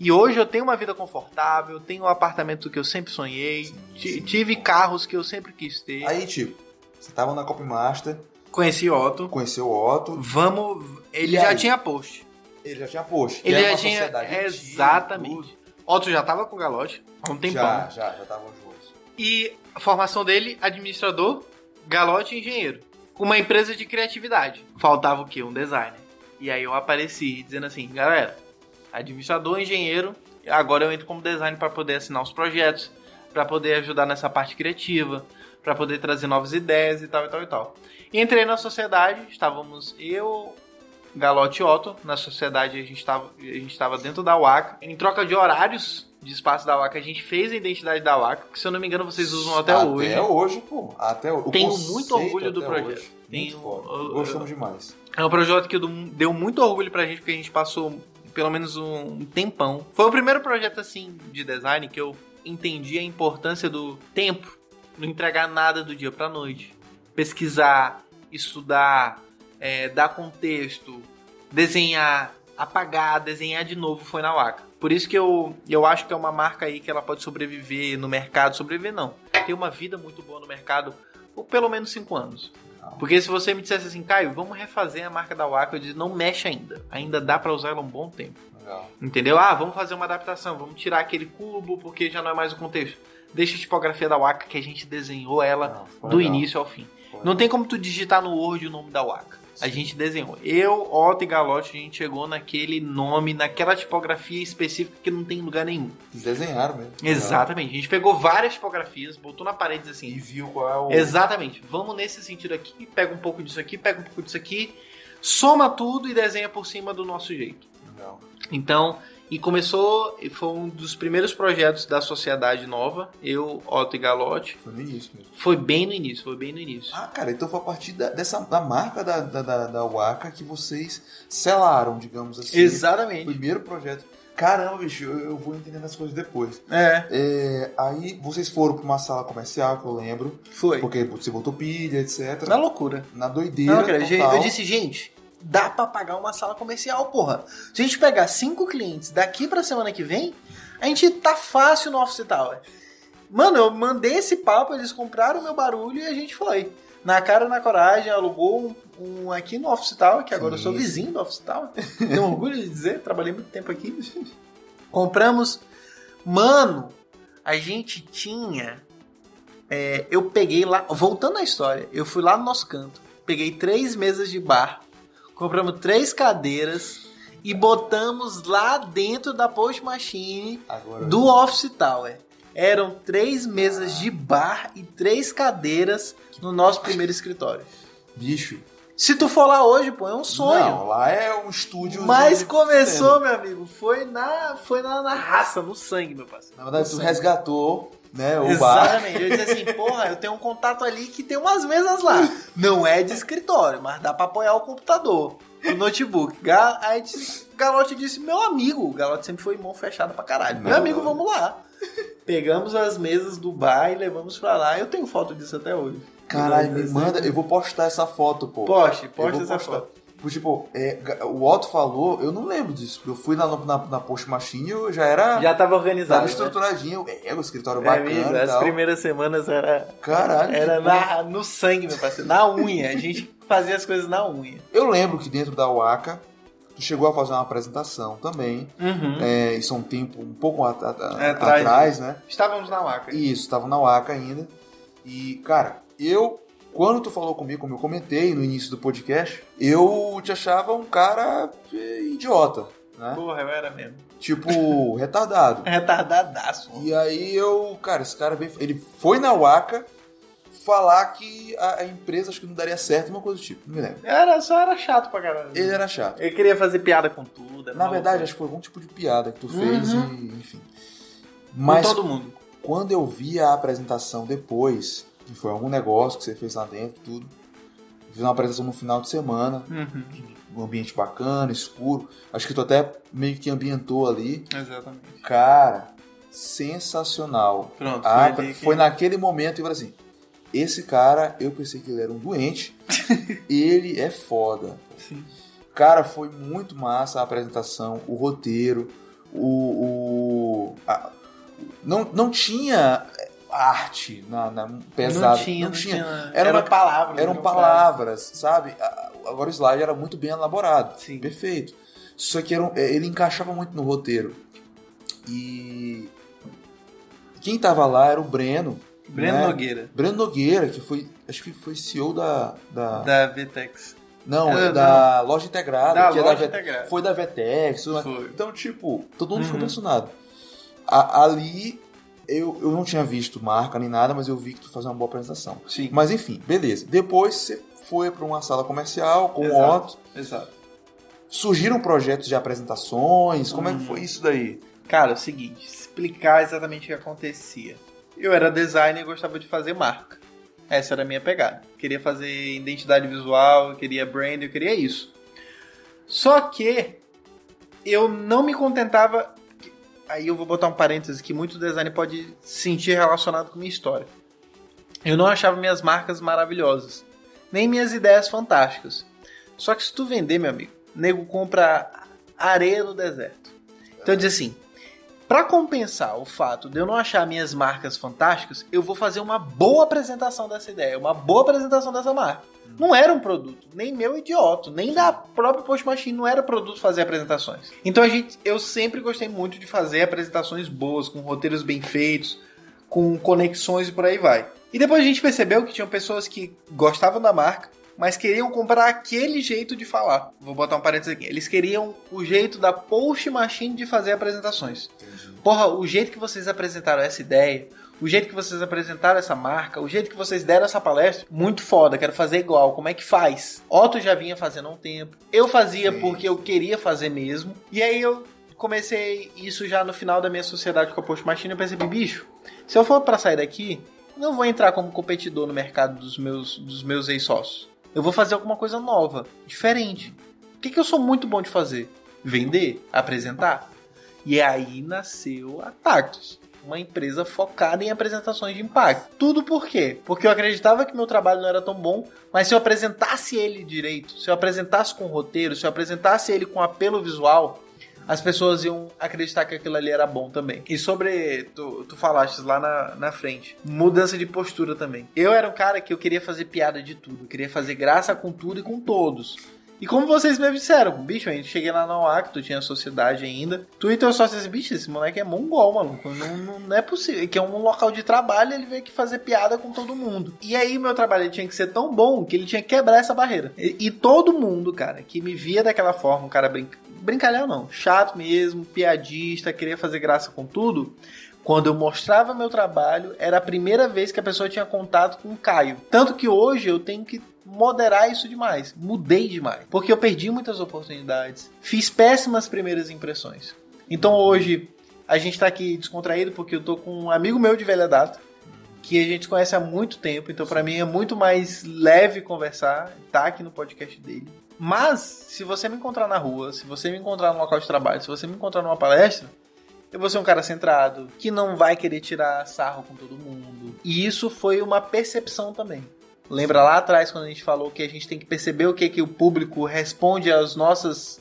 e hoje eu tenho uma vida confortável, tenho um apartamento que eu sempre sonhei, Sim, sim. tive carros que eu sempre quis ter. Aí, tipo, você tava na Copa Master, Conheci Otto. conheceu o Otto, Vamos. Ele E já aí? tinha post. ele já tinha post. Ele era já tinha. Exatamente. Otto já tava com o Galote há um tempão. Já, já, já estavam juntos. E a formação dele, administrador, Galote engenheiro. Uma empresa de criatividade. Faltava o quê? Um designer. E aí eu apareci dizendo assim, galera, administrador, engenheiro, agora eu entro como designer para poder assinar os projetos, para poder ajudar nessa parte criativa, para poder trazer novas ideias e tal e tal e tal. Entrei na sociedade, estávamos eu, Galote e Otto, na sociedade a gente estava a gente estava dentro da Waka. Em troca de horários de espaço da Waka, a gente fez a identidade da Waka, que se eu não me engano vocês usam até, hoje. Até hoje, pô. Até hoje. O Tenho muito orgulho do até projeto. hoje. Tenho- Muito foda. Gostamos demais. É um projeto que deu- deu muito orgulho pra gente, porque a gente passou pelo menos um tempão. Foi o primeiro projeto, assim, de design que eu entendi a importância do tempo. Não entregar nada do dia pra noite. Pesquisar, estudar, é, dar contexto, desenhar, apagar, desenhar de novo foi na Waka. Por isso que eu, eu acho que é uma marca aí que ela pode sobreviver no mercado. Sobreviver não. Ter uma vida muito boa no mercado por pelo menos cinco anos. Porque se você me dissesse assim, Caio, vamos refazer a marca da Waka, eu disse, não mexe ainda. Ainda dá pra usar ela um bom tempo. Legal. Entendeu? Ah, vamos fazer uma adaptação, vamos tirar aquele cubo porque já não é mais o contexto. Deixa a tipografia da Waka que a gente desenhou ela Não, do legal. início ao fim. Foi Não tem como tu digitar no Word o nome da A gente desenhou. Eu, Otto e Galote, a gente chegou naquele nome, naquela tipografia específica que não tem em lugar nenhum. Eles desenharam mesmo. Exatamente. A gente pegou várias tipografias, botou na parede disse E assim, viu qual é o. Exatamente. Vamos nesse sentido aqui, pega um pouco disso aqui, pega um pouco disso aqui, soma tudo e desenha por cima do nosso jeito. Legal. Então, e começou, e foi um dos primeiros projetos da Sociedade Nova, eu, Otto e Galote. Foi no início mesmo. Foi bem no início, foi bem no início. Ah, cara, então foi a partir da, dessa, da marca da, da, da, da Waka que vocês selaram, digamos assim. O Exatamente. primeiro projeto. Caramba, bicho, eu, eu vou entendendo as coisas depois. É, É, aí vocês foram pra uma sala comercial, que eu lembro. foi. Porque você botou pilha, etc. Na loucura. Na doideira. Não, cara, total. eu disse, gente, dá pra pagar uma sala comercial, porra. Se a gente pegar cinco clientes daqui pra semana que vem, a gente tá fácil no Office Tower. Mano, eu mandei esse papo, eles compraram o meu barulho e a gente foi. Na cara na coragem, alugou um, um aqui no Office Tower, que agora eu sou vizinho do Office Tower. Tenho orgulho de dizer, trabalhei muito tempo aqui. Compramos. Mano, a gente tinha. é, eu peguei lá. Voltando à história, eu fui lá no nosso canto, peguei três mesas de bar, compramos três cadeiras e botamos lá dentro da Post Machine Agora, do Office Tower. Eram três mesas de bar e três cadeiras no nosso primeiro escritório. bicho. Se tu for lá hoje, pô, é um sonho. Não, lá é um estúdio. Mas começou, meu amigo, foi na, foi na, na raça, no sangue, meu parceiro. Na verdade, No tu sangue. resgatou, né, o bar. Exatamente. Eu disse assim, porra, eu tenho um contato ali que tem umas mesas lá. Não é de escritório, mas dá pra apoiar o computador, o notebook. Ga- Aí disse- Galote disse, meu amigo. O Galote sempre foi mão fechada pra caralho. Meu Não. amigo, vamos lá. Pegamos as mesas do bar e levamos pra lá. Eu tenho foto disso até hoje. Caralho, me manda, eu vou postar essa foto, pô. Poste, poste essa postar. foto. Tipo, é, ga- o Otto falou, eu não lembro disso, porque eu fui no- na, na Post Machine e eu já era. Já tava organizado. tava né? estruturadinho. É, o escritório É bacana e as primeiras semanas era, Caralho. era na, no sangue, meu parceiro. Na unha. A gente fazia as coisas na unha. Eu lembro que dentro da Waka, tu chegou a fazer uma apresentação também. Uhum. É, isso é um tempo um pouco a- a- É, atrás, né? Estávamos na maca. Isso, estava na Waka ainda. E, cara, eu, quando tu falou comigo, como eu comentei no início do podcast, eu te achava um cara idiota, né? Porra, eu era mesmo. Tipo, retardado. Retardadaço. E aí eu, cara, esse cara veio, ele foi na Waka falar que a, a empresa acho que não daria certo, uma coisa do tipo, não me lembro. Era, só era chato pra caralho. Ele era chato. Eu queria fazer piada com tudo. Na verdade, acho que foi algum tipo de piada que tu fez Uhum. e, enfim. Com Mas todo mundo. quando eu vi a apresentação depois, que foi algum negócio que você fez lá dentro, tudo, fiz uma apresentação no final de semana, Uhum. um ambiente bacana, escuro. Acho que tu até meio que ambientou ali. Exatamente. Cara, sensacional. Pronto. Ah, foi ali foi que- naquele momento eu falei assim: esse cara, eu pensei que ele era um doente, ele é foda. Sim. Cara, foi muito massa a apresentação, o roteiro, o. o- a- não, não tinha arte na, na pesada. Não tinha, não tinha. Era Era, uma- palavras. Eram né, palavras, sabe? Agora o slide era muito bem elaborado. Sim. Perfeito. Só que era um- ele encaixava muito no roteiro. E. Quem tava lá era o Breno. Breno né? Nogueira, Breno Nogueira, que foi. Acho que foi CEO da. da da VTEX. não, É, da loja integrada. Da que é loja Ve- integrada. Foi da Vetex. mais. Foi. Então, tipo, todo mundo ficou Uhum. impressionado. A- ali, eu, eu não tinha visto marca nem nada, mas eu vi que tu fazia uma boa apresentação. Sim. Mas enfim, beleza. Depois você foi para uma sala comercial com Exato. Otto. Exato. Surgiram projetos de apresentações. Como é que Uhum. foi isso daí? Cara, é o seguinte, explicar exatamente o que acontecia. Eu era designer e gostava de fazer marca. Essa era a minha pegada. Queria fazer identidade visual, eu queria brand, eu queria isso. Só que eu não me contentava. Aí eu vou botar um parênteses que muito designer pode se sentir relacionado com minha história. Eu não achava minhas marcas maravilhosas, nem minhas ideias fantásticas. Só que se tu vender, meu amigo, nego compra areia no deserto. Então diz assim, Pra compensar o fato de eu não achar minhas marcas fantásticas, eu vou fazer uma boa apresentação dessa ideia, uma boa apresentação dessa marca. Não era um produto, nem meu idiota, nem da própria Post Machine, não era produto fazer apresentações. Então a gente, eu sempre gostei muito de fazer apresentações boas, com roteiros bem feitos, com conexões e por aí vai. E depois a gente percebeu que tinham pessoas que gostavam da marca, mas queriam comprar aquele jeito de falar. Vou botar um parênteses aqui. Eles queriam o jeito da Post Machine de fazer apresentações. Porra, o jeito que vocês apresentaram essa ideia, o jeito que vocês apresentaram essa marca, o jeito que vocês deram essa palestra, muito foda, quero fazer igual. Como é que faz? Otto já vinha fazendo há um tempo. Eu fazia Sim. porque eu queria fazer mesmo. E aí eu comecei isso já no final da minha sociedade com a Post Machine, eu percebi, bicho, se eu for pra sair daqui, não vou entrar como competidor no mercado dos meus, dos meus ex-sócios. Eu vou fazer alguma coisa nova, diferente. O que, que eu sou muito bom de fazer? Vender? Apresentar? E aí nasceu a Tactus, uma empresa focada em apresentações de impacto. Tudo por quê? Porque eu acreditava que meu trabalho não era tão bom, mas se eu apresentasse ele direito, se eu apresentasse com roteiro, se eu apresentasse ele com apelo visual, as pessoas iam acreditar que aquilo ali era bom também. E sobre, tu, tu falaste lá na, na frente, mudança de postura também. Eu era um cara que eu queria fazer piada de tudo, eu queria fazer graça com tudo e com todos. E como vocês mesmo disseram, bicho, gente cheguei lá na OAC, tu tinha sociedade ainda. Tu e teu sócio disse, bicho, esse moleque é mongol, maluco. Não, não, não é possível. Que é um local de trabalho, ele veio aqui fazer piada com todo mundo. E aí meu trabalho tinha que ser tão bom que ele tinha que quebrar essa barreira. E, e todo mundo, cara, que me via daquela forma, um cara brinca, brincalhão não, chato mesmo, piadista, queria fazer graça com tudo. Quando eu mostrava meu trabalho, era a primeira vez que a pessoa tinha contato com o Caio. Tanto que hoje eu tenho que moderar isso demais. Mudei demais. Porque eu perdi muitas oportunidades. Fiz péssimas primeiras impressões. Então hoje a gente tá aqui descontraído porque eu tô com um amigo meu de velha data. Que a gente conhece há muito tempo. Então para mim é muito mais leve conversar. Tá aqui no podcast dele. Mas, se você me encontrar na rua, se você me encontrar no local de trabalho, se você me encontrar numa palestra, eu vou ser um cara centrado, que não vai querer tirar sarro com todo mundo. E isso foi uma percepção também. Lembra lá atrás quando a gente falou que a gente tem que perceber o que, que o público responde às nossas.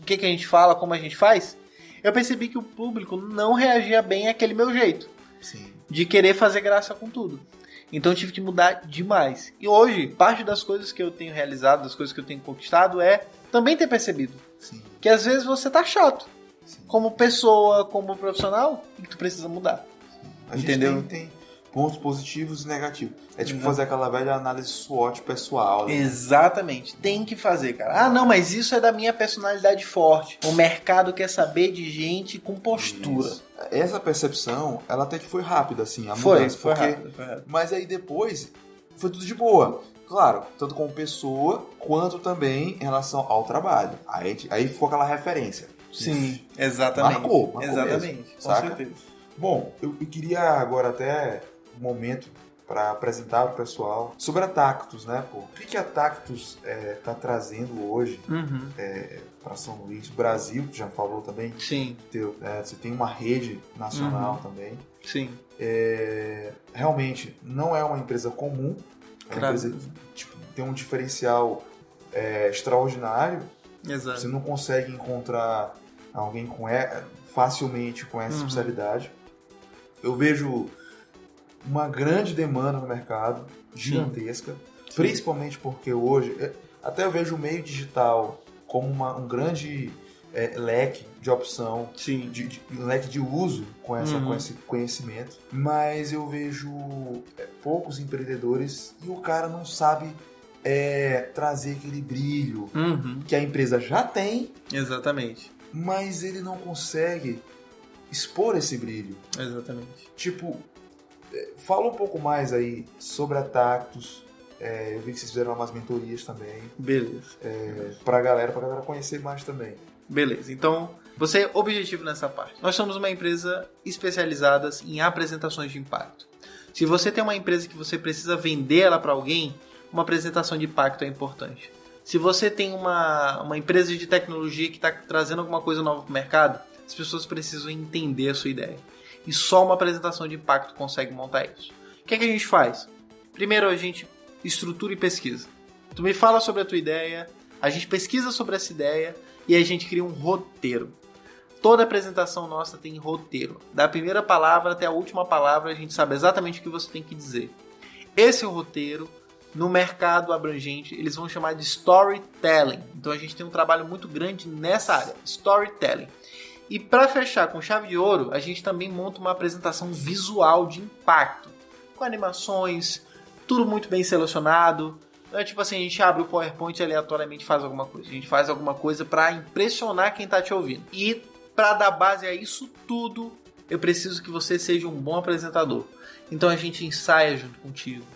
O que, que a gente fala, como a gente faz? Eu percebi que o público não reagia bem àquele meu jeito. Sim. De querer fazer graça com tudo. Então eu tive que mudar demais. E hoje, parte das coisas que eu tenho realizado, das coisas que eu tenho conquistado, é também ter percebido Sim. que às vezes você tá chato. Sim. Como pessoa, como profissional, e que tu precisa mudar. Entendeu? tem, tem pontos positivos e negativos. É tipo Uhum. fazer aquela velha análise SWOT pessoal. né? Exatamente, tem que fazer, cara. Ah, não, mas isso é da minha personalidade forte. O mercado quer saber de gente com postura. Isso. Essa percepção, ela até que foi rápida, assim, a Foi, mudança. foi porque... rápido, foi rápido. Mas aí depois, foi tudo de boa. Claro, tanto como pessoa, quanto também em relação ao trabalho. Aí, aí ficou aquela referência. Sim, exatamente. Marcou, marcou Exatamente, mesmo, com certeza. Bom, eu, eu queria agora até momento para apresentar pro pessoal sobre a Tactus, né, pô? O que, que a Tactus é, tá trazendo hoje Uhum. para São Luís? O Brasil, já falou também, Sim, teu, é, você tem uma rede nacional Uhum. também. sim. É, realmente não é uma empresa comum, é uma Claro. empresa que tipo, tem um diferencial é, extraordinário. Exato. Você não consegue encontrar alguém com e- facilmente com essa Uhum. especialidade. Eu vejo uma grande demanda no mercado, gigantesca, principalmente porque hoje, é, até eu vejo o meio digital como uma- um grande é, leque de opção Sim. de, de- um leque de uso com, essa, Uhum. com esse conhecimento, mas eu vejo é, poucos empreendedores e o cara não sabe é, trazer aquele brilho Uhum. que a empresa já tem, Exatamente. mas ele não consegue expor esse brilho. Exatamente. Tipo, fala um pouco mais aí sobre a Tactus. É, eu vi que vocês fizeram umas mentorias também Beleza. é, pra galera, pra galera conhecer mais também. Beleza, então você é objetivo nessa parte. Nós somos uma empresa especializada em apresentações de impacto. Se você tem uma empresa que você precisa vender ela para alguém, uma apresentação de impacto é importante. Se você tem uma, uma empresa de tecnologia que está trazendo alguma coisa nova para o mercado, as pessoas precisam entender a sua ideia. E só uma apresentação de impacto consegue montar isso. O que, é que a gente faz? Primeiro a gente estrutura e pesquisa. Tu me fala sobre a tua ideia, a gente pesquisa sobre essa ideia e a gente cria um roteiro. Toda apresentação nossa tem roteiro. Da primeira palavra até a última palavra, a gente sabe exatamente o que você tem que dizer. Esse roteiro, no mercado abrangente, eles vão chamar de storytelling. Então a gente tem um trabalho muito grande nessa área, storytelling. E para fechar com chave de ouro, a gente também monta uma apresentação visual de impacto, com animações, tudo muito bem selecionado, não é tipo assim, a gente abre o PowerPoint e aleatoriamente faz alguma coisa. A gente faz alguma coisa para impressionar quem tá te ouvindo. E para dar base a isso tudo, eu preciso que você seja um bom apresentador. Então a gente ensaia junto contigo.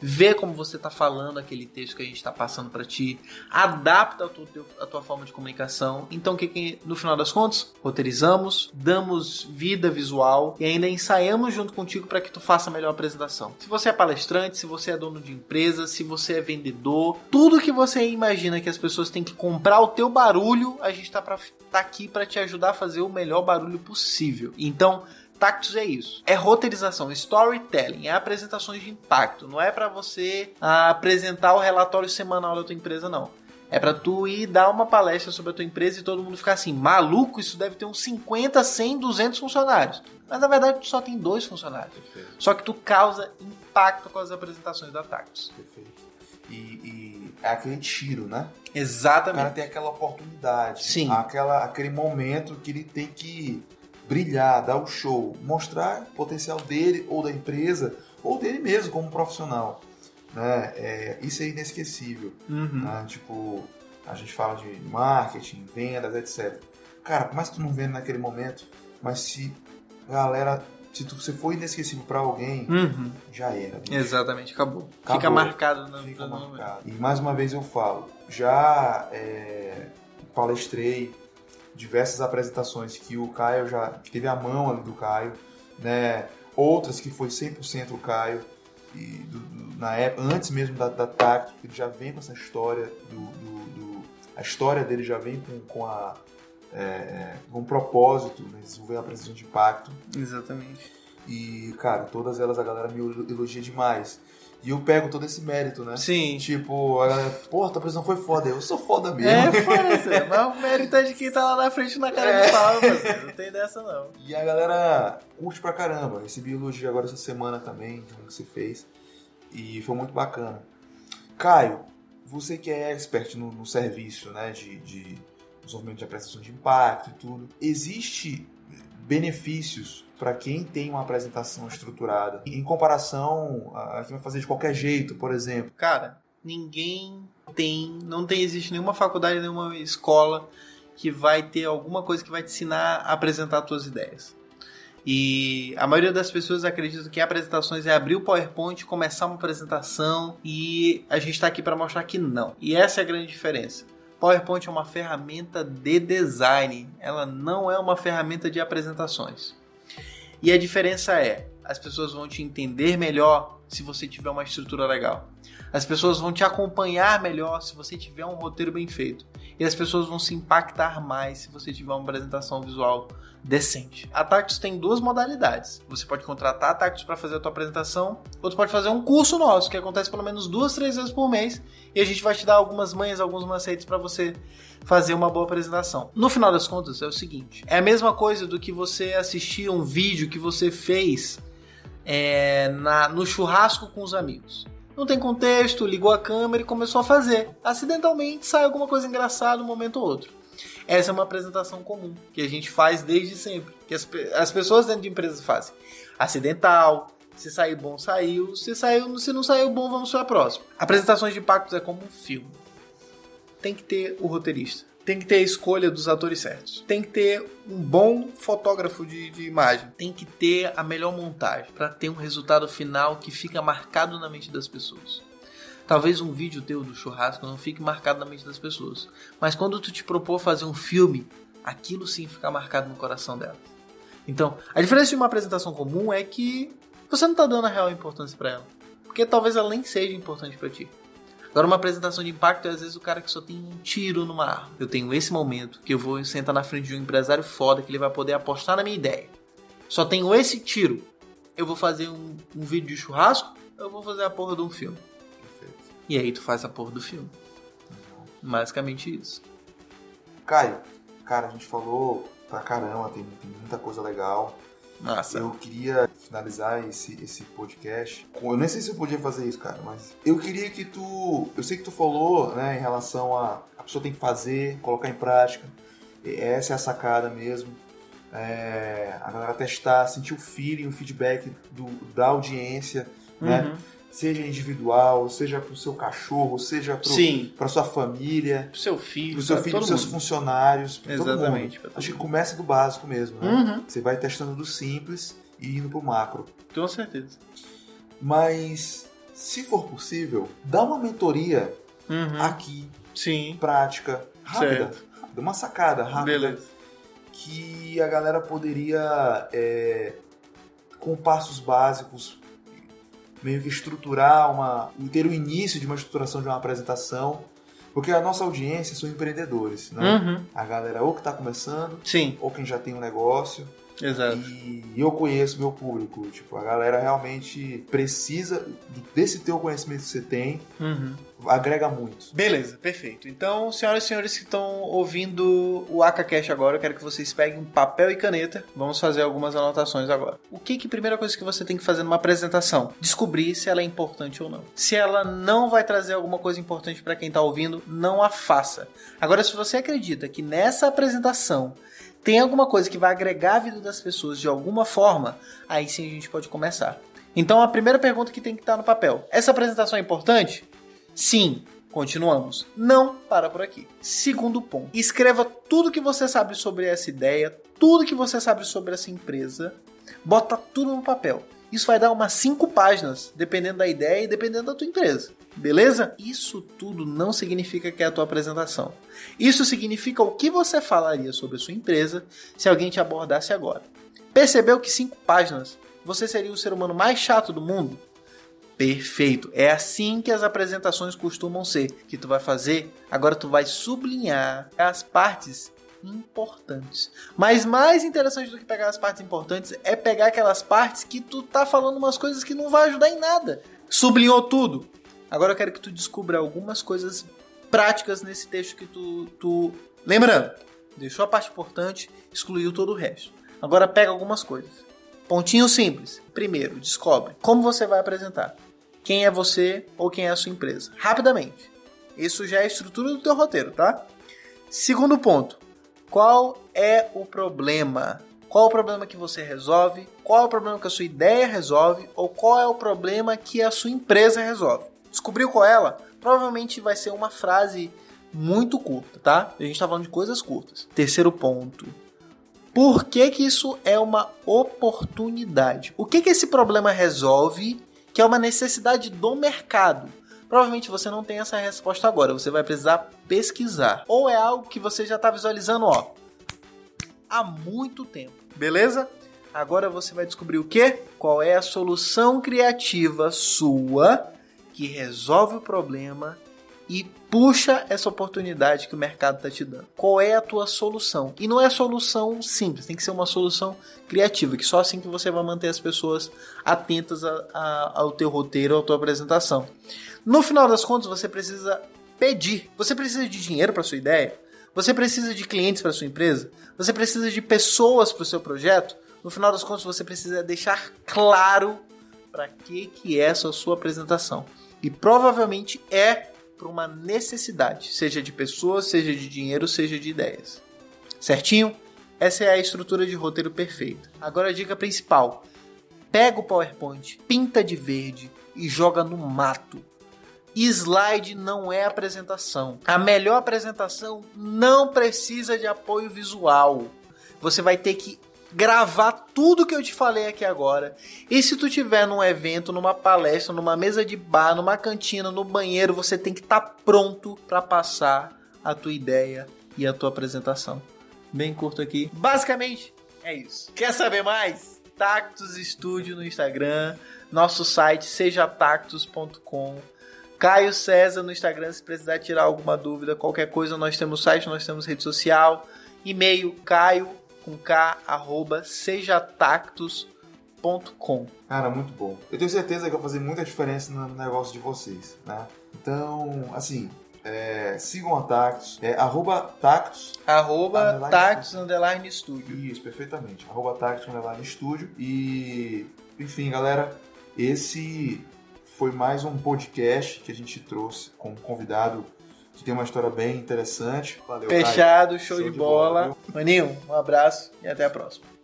Vê como você tá falando aquele texto que a gente tá passando para ti, adapta a tua, a tua forma de comunicação. Então o que, que no final das contas, roteirizamos, damos vida visual e ainda ensaiamos junto contigo para que tu faça a melhor apresentação. Se você é palestrante, se você é dono de empresa, se você é vendedor, tudo que você imagina que as pessoas têm que comprar o teu barulho, a gente tá, pra, tá aqui para te ajudar a fazer o melhor barulho possível. Então, Tactus é isso. É roteirização, storytelling, é apresentações de impacto. Não é para você ah, apresentar o relatório semanal da tua empresa, não. É para tu ir dar uma palestra sobre a tua empresa e todo mundo ficar assim, maluco, isso deve ter uns 50, 100, 200 funcionários. Mas na verdade tu só tem dois funcionários. Perfeito, Só que tu causa impacto com as apresentações da Tactus. perfeito. E, e é aquele tiro, né? O cara Exatamente. tem aquela oportunidade, Sim. aquela, aquele momento que ele tem que brilhar, dar o show, mostrar o potencial dele ou da empresa ou dele mesmo como profissional. Né? É, isso é inesquecível. Uhum. né? Tipo, a gente fala de marketing, vendas, etc. Cara, por mais que tu não venda naquele momento, mas se galera, se tu, você for inesquecível pra alguém, Uhum. já era. bicho. Exatamente, acabou. Acabou. Fica marcado no, Fica marcado. E mais uma vez eu falo, já é, palestrei diversas apresentações que o Caio já que teve a mão ali do Caio, né? Outras que foi 100% o Caio e do- do- na época antes mesmo da, da ele já vem com essa história do, do- a história dele já vem com, com a é, com um propósito, né? desenvolver a apresentação de impacto. Exatamente. E, cara, todas elas a galera me elogia demais. E eu pego todo esse mérito, né? Sim. Tipo, a galera, porra, tua apresentação foi foda. Eu sou foda mesmo. É, Zé. Mas o mérito é de quem tá lá na frente na cara É. de pau. Não tem dessa, não. E a galera curte pra caramba. Recebi elogio agora essa semana também, de um que você fez. E foi muito bacana. Caio, você que é expert no, no serviço, né, de, de desenvolvimento de apresentação de impacto e tudo, existe benefícios para quem tem uma apresentação estruturada em comparação a quem vai fazer de qualquer jeito, por exemplo? Cara, ninguém tem, não tem, existe nenhuma faculdade, nenhuma escola que vai ter alguma coisa que vai te ensinar a apresentar suas ideias. E a maioria das pessoas acredita que apresentações é abrir o PowerPoint, começar uma apresentação e a gente está aqui para mostrar que não. E essa é a grande diferença. PowerPoint é uma ferramenta de design, ela não é uma ferramenta de apresentações. E a diferença é, as pessoas vão te entender melhor se você tiver uma estrutura legal. As pessoas vão te acompanhar melhor se você tiver um roteiro bem feito. E as pessoas vão se impactar mais se você tiver uma apresentação visual decente. A Tactus tem duas modalidades. Você pode contratar a Tactus para fazer a tua apresentação, ou tu pode fazer um curso nosso, que acontece pelo menos duas, três vezes por mês, e a gente vai te dar algumas manhas, alguns macetes para você fazer uma boa apresentação. No final das contas, é o seguinte: é a mesma coisa do que você assistir um vídeo que você fez é, na, no churrasco com os amigos. Não tem contexto, ligou a câmera e começou a fazer. Acidentalmente sai alguma coisa engraçada um momento ou outro. Essa é uma apresentação comum que a gente faz desde sempre, que as, as pessoas dentro de empresas fazem. Acidental, se sair bom, saiu. Se saiu, se não saiu bom, vamos para a próxima. Apresentações de impactos é como um filme. Tem que ter o roteirista. Tem que ter a escolha dos atores certos. Tem que ter um bom fotógrafo de, de imagem. Tem que ter a melhor montagem para ter um resultado final que fica marcado na mente das pessoas. Talvez um vídeo teu do churrasco não fique marcado na mente das pessoas. Mas quando tu te propor fazer um filme, aquilo sim fica marcado no coração delas. Então, a diferença de uma apresentação comum é que você não está dando a real importância para ela. Porque talvez ela nem seja importante para ti. Agora, uma apresentação de impacto é às vezes o cara que só tem um tiro numa arma. Eu tenho esse momento que eu vou sentar na frente de um empresário foda que ele vai poder apostar na minha ideia. Só tenho esse tiro. Eu vou fazer um, um vídeo de churrasco, eu vou fazer a porra de um filme. Perfeito. E aí tu faz a porra do filme. Basicamente isso. Caio, cara, a gente falou pra caramba, tem, tem muita coisa legal. Nossa. Eu queria finalizar esse, esse podcast. Eu nem sei se eu podia fazer isso, cara, mas eu queria que tu. Eu sei que tu falou, né, em relação a. A pessoa tem que fazer, colocar em prática. E Essa é a sacada mesmo. É, a galera testar, sentir o feeling, o feedback do, da audiência, né? Seja individual, seja pro seu cachorro, seja pra sua família, Pro seu filho, pro seu filho, seus mundo. funcionários, pra todo mundo. Todo Acho que começa do básico mesmo, né? Uhum. Você vai testando do simples e indo pro macro. Com certeza. Mas, se for possível, dá uma mentoria Uhum. aqui, Sim. prática, rápida. Dá uma sacada rápida Beleza. que a galera poderia, é, com passos básicos, meio que estruturar uma. ter o início de uma estruturação de uma apresentação. Porque a nossa audiência são empreendedores, né? Uhum. A galera ou que está começando, Sim, ou quem já tem um negócio. Exato. E eu conheço meu público. Tipo, a galera realmente precisa desse teu conhecimento que você tem, Uhum. agrega muito. Beleza, perfeito. Então, senhoras e senhores que estão ouvindo o AcaCast agora, eu quero que vocês peguem papel e caneta. Vamos fazer algumas anotações agora. O que que a primeira coisa que você tem que fazer numa apresentação? Descobrir se ela é importante ou não. Se ela não vai trazer alguma coisa importante para quem está ouvindo, não a faça. Agora, se você acredita que nessa apresentação tem alguma coisa que vai agregar a vida das pessoas de alguma forma, aí sim a gente pode começar. Então, a primeira pergunta que tem que estar no papel: essa apresentação é importante? Sim. Continuamos. Não para por aqui. Segundo ponto. Escreva tudo que você sabe sobre essa ideia, tudo que você sabe sobre essa empresa. Bota tudo no papel. Isso vai dar umas 5 páginas, dependendo da ideia e dependendo da tua empresa. Beleza? Isso tudo não significa que é a tua apresentação. Isso significa o que você falaria sobre a sua empresa se alguém te abordasse agora. Percebeu que 5 páginas você seria o ser humano mais chato do mundo? Perfeito. É assim que as apresentações costumam ser. Que tu vai fazer, agora tu vai sublinhar as partes importantes. Mas mais interessante do que pegar as partes importantes é pegar aquelas partes que tu tá falando umas coisas que não vai ajudar em nada. Sublinhou tudo. Agora eu quero que tu descubra algumas coisas práticas nesse texto que tu, tu... lembrando, deixou a parte importante, excluiu todo o resto. Agora pega algumas coisas. Pontinho simples. Primeiro, descobre como você vai apresentar. Quem é você ou quem é a sua empresa. Rapidamente. Isso já é a estrutura do teu roteiro, tá? Segundo ponto. Qual é o problema? Qual o problema que você resolve? Qual é o problema que a sua ideia resolve? Ou qual é o problema que a sua empresa resolve? Descobriu qual é ela? Provavelmente vai ser uma frase muito curta, tá? A gente está falando de coisas curtas. Terceiro ponto. Por que, que isso é uma oportunidade? O que, que esse problema resolve que é uma necessidade do mercado? Provavelmente você não tem essa resposta agora, você vai precisar pesquisar. Ou é algo que você já está visualizando, ó, há muito tempo, beleza? Agora você vai descobrir o que? Qual é a solução criativa sua que resolve o problema e puxa essa oportunidade que o mercado está te dando. Qual é a tua solução? E não é solução simples, tem que ser uma solução criativa, que só assim que você vai manter as pessoas atentas a, a, ao teu roteiro, à tua apresentação. No final das contas, você precisa pedir. Você precisa de dinheiro para sua ideia? Você precisa de clientes para sua empresa? Você precisa de pessoas para o seu projeto? No final das contas, você precisa deixar claro para que que é essa sua apresentação. E provavelmente é para uma necessidade, seja de pessoas, seja de dinheiro, seja de ideias. Certinho? Essa é a estrutura de roteiro perfeita. Agora a dica principal: pega o PowerPoint, pinta de verde e joga no mato. Slide não é apresentação. A melhor apresentação não precisa de apoio visual. Você vai ter que gravar tudo que eu te falei aqui agora. E se tu tiver num evento, numa palestra, numa mesa de bar, numa cantina, no banheiro, você tem que estar tá pronto para passar a tua ideia e a tua apresentação. Bem curto aqui. Basicamente é isso. Quer saber mais? Tactus Studio no Instagram, nosso site sejatactus.com. Caio César no Instagram, se precisar tirar alguma dúvida, qualquer coisa, nós temos site, nós temos rede social, e-mail caio com k arroba sejatactus.com. Cara, muito bom. Eu tenho certeza que vai fazer muita diferença no negócio de vocês, né? Então, assim, é, sigam a Tactus, é, arroba Tactus. Arroba underline Tactus Underline Studio. Isso, perfeitamente. Arroba Tactus Underline Studio. E, enfim, galera, esse foi mais um podcast que a gente trouxe com um convidado que tem uma história bem interessante. Valeu, Fechado, show, show, de, de bola. bola Maninho, um abraço e até a próxima.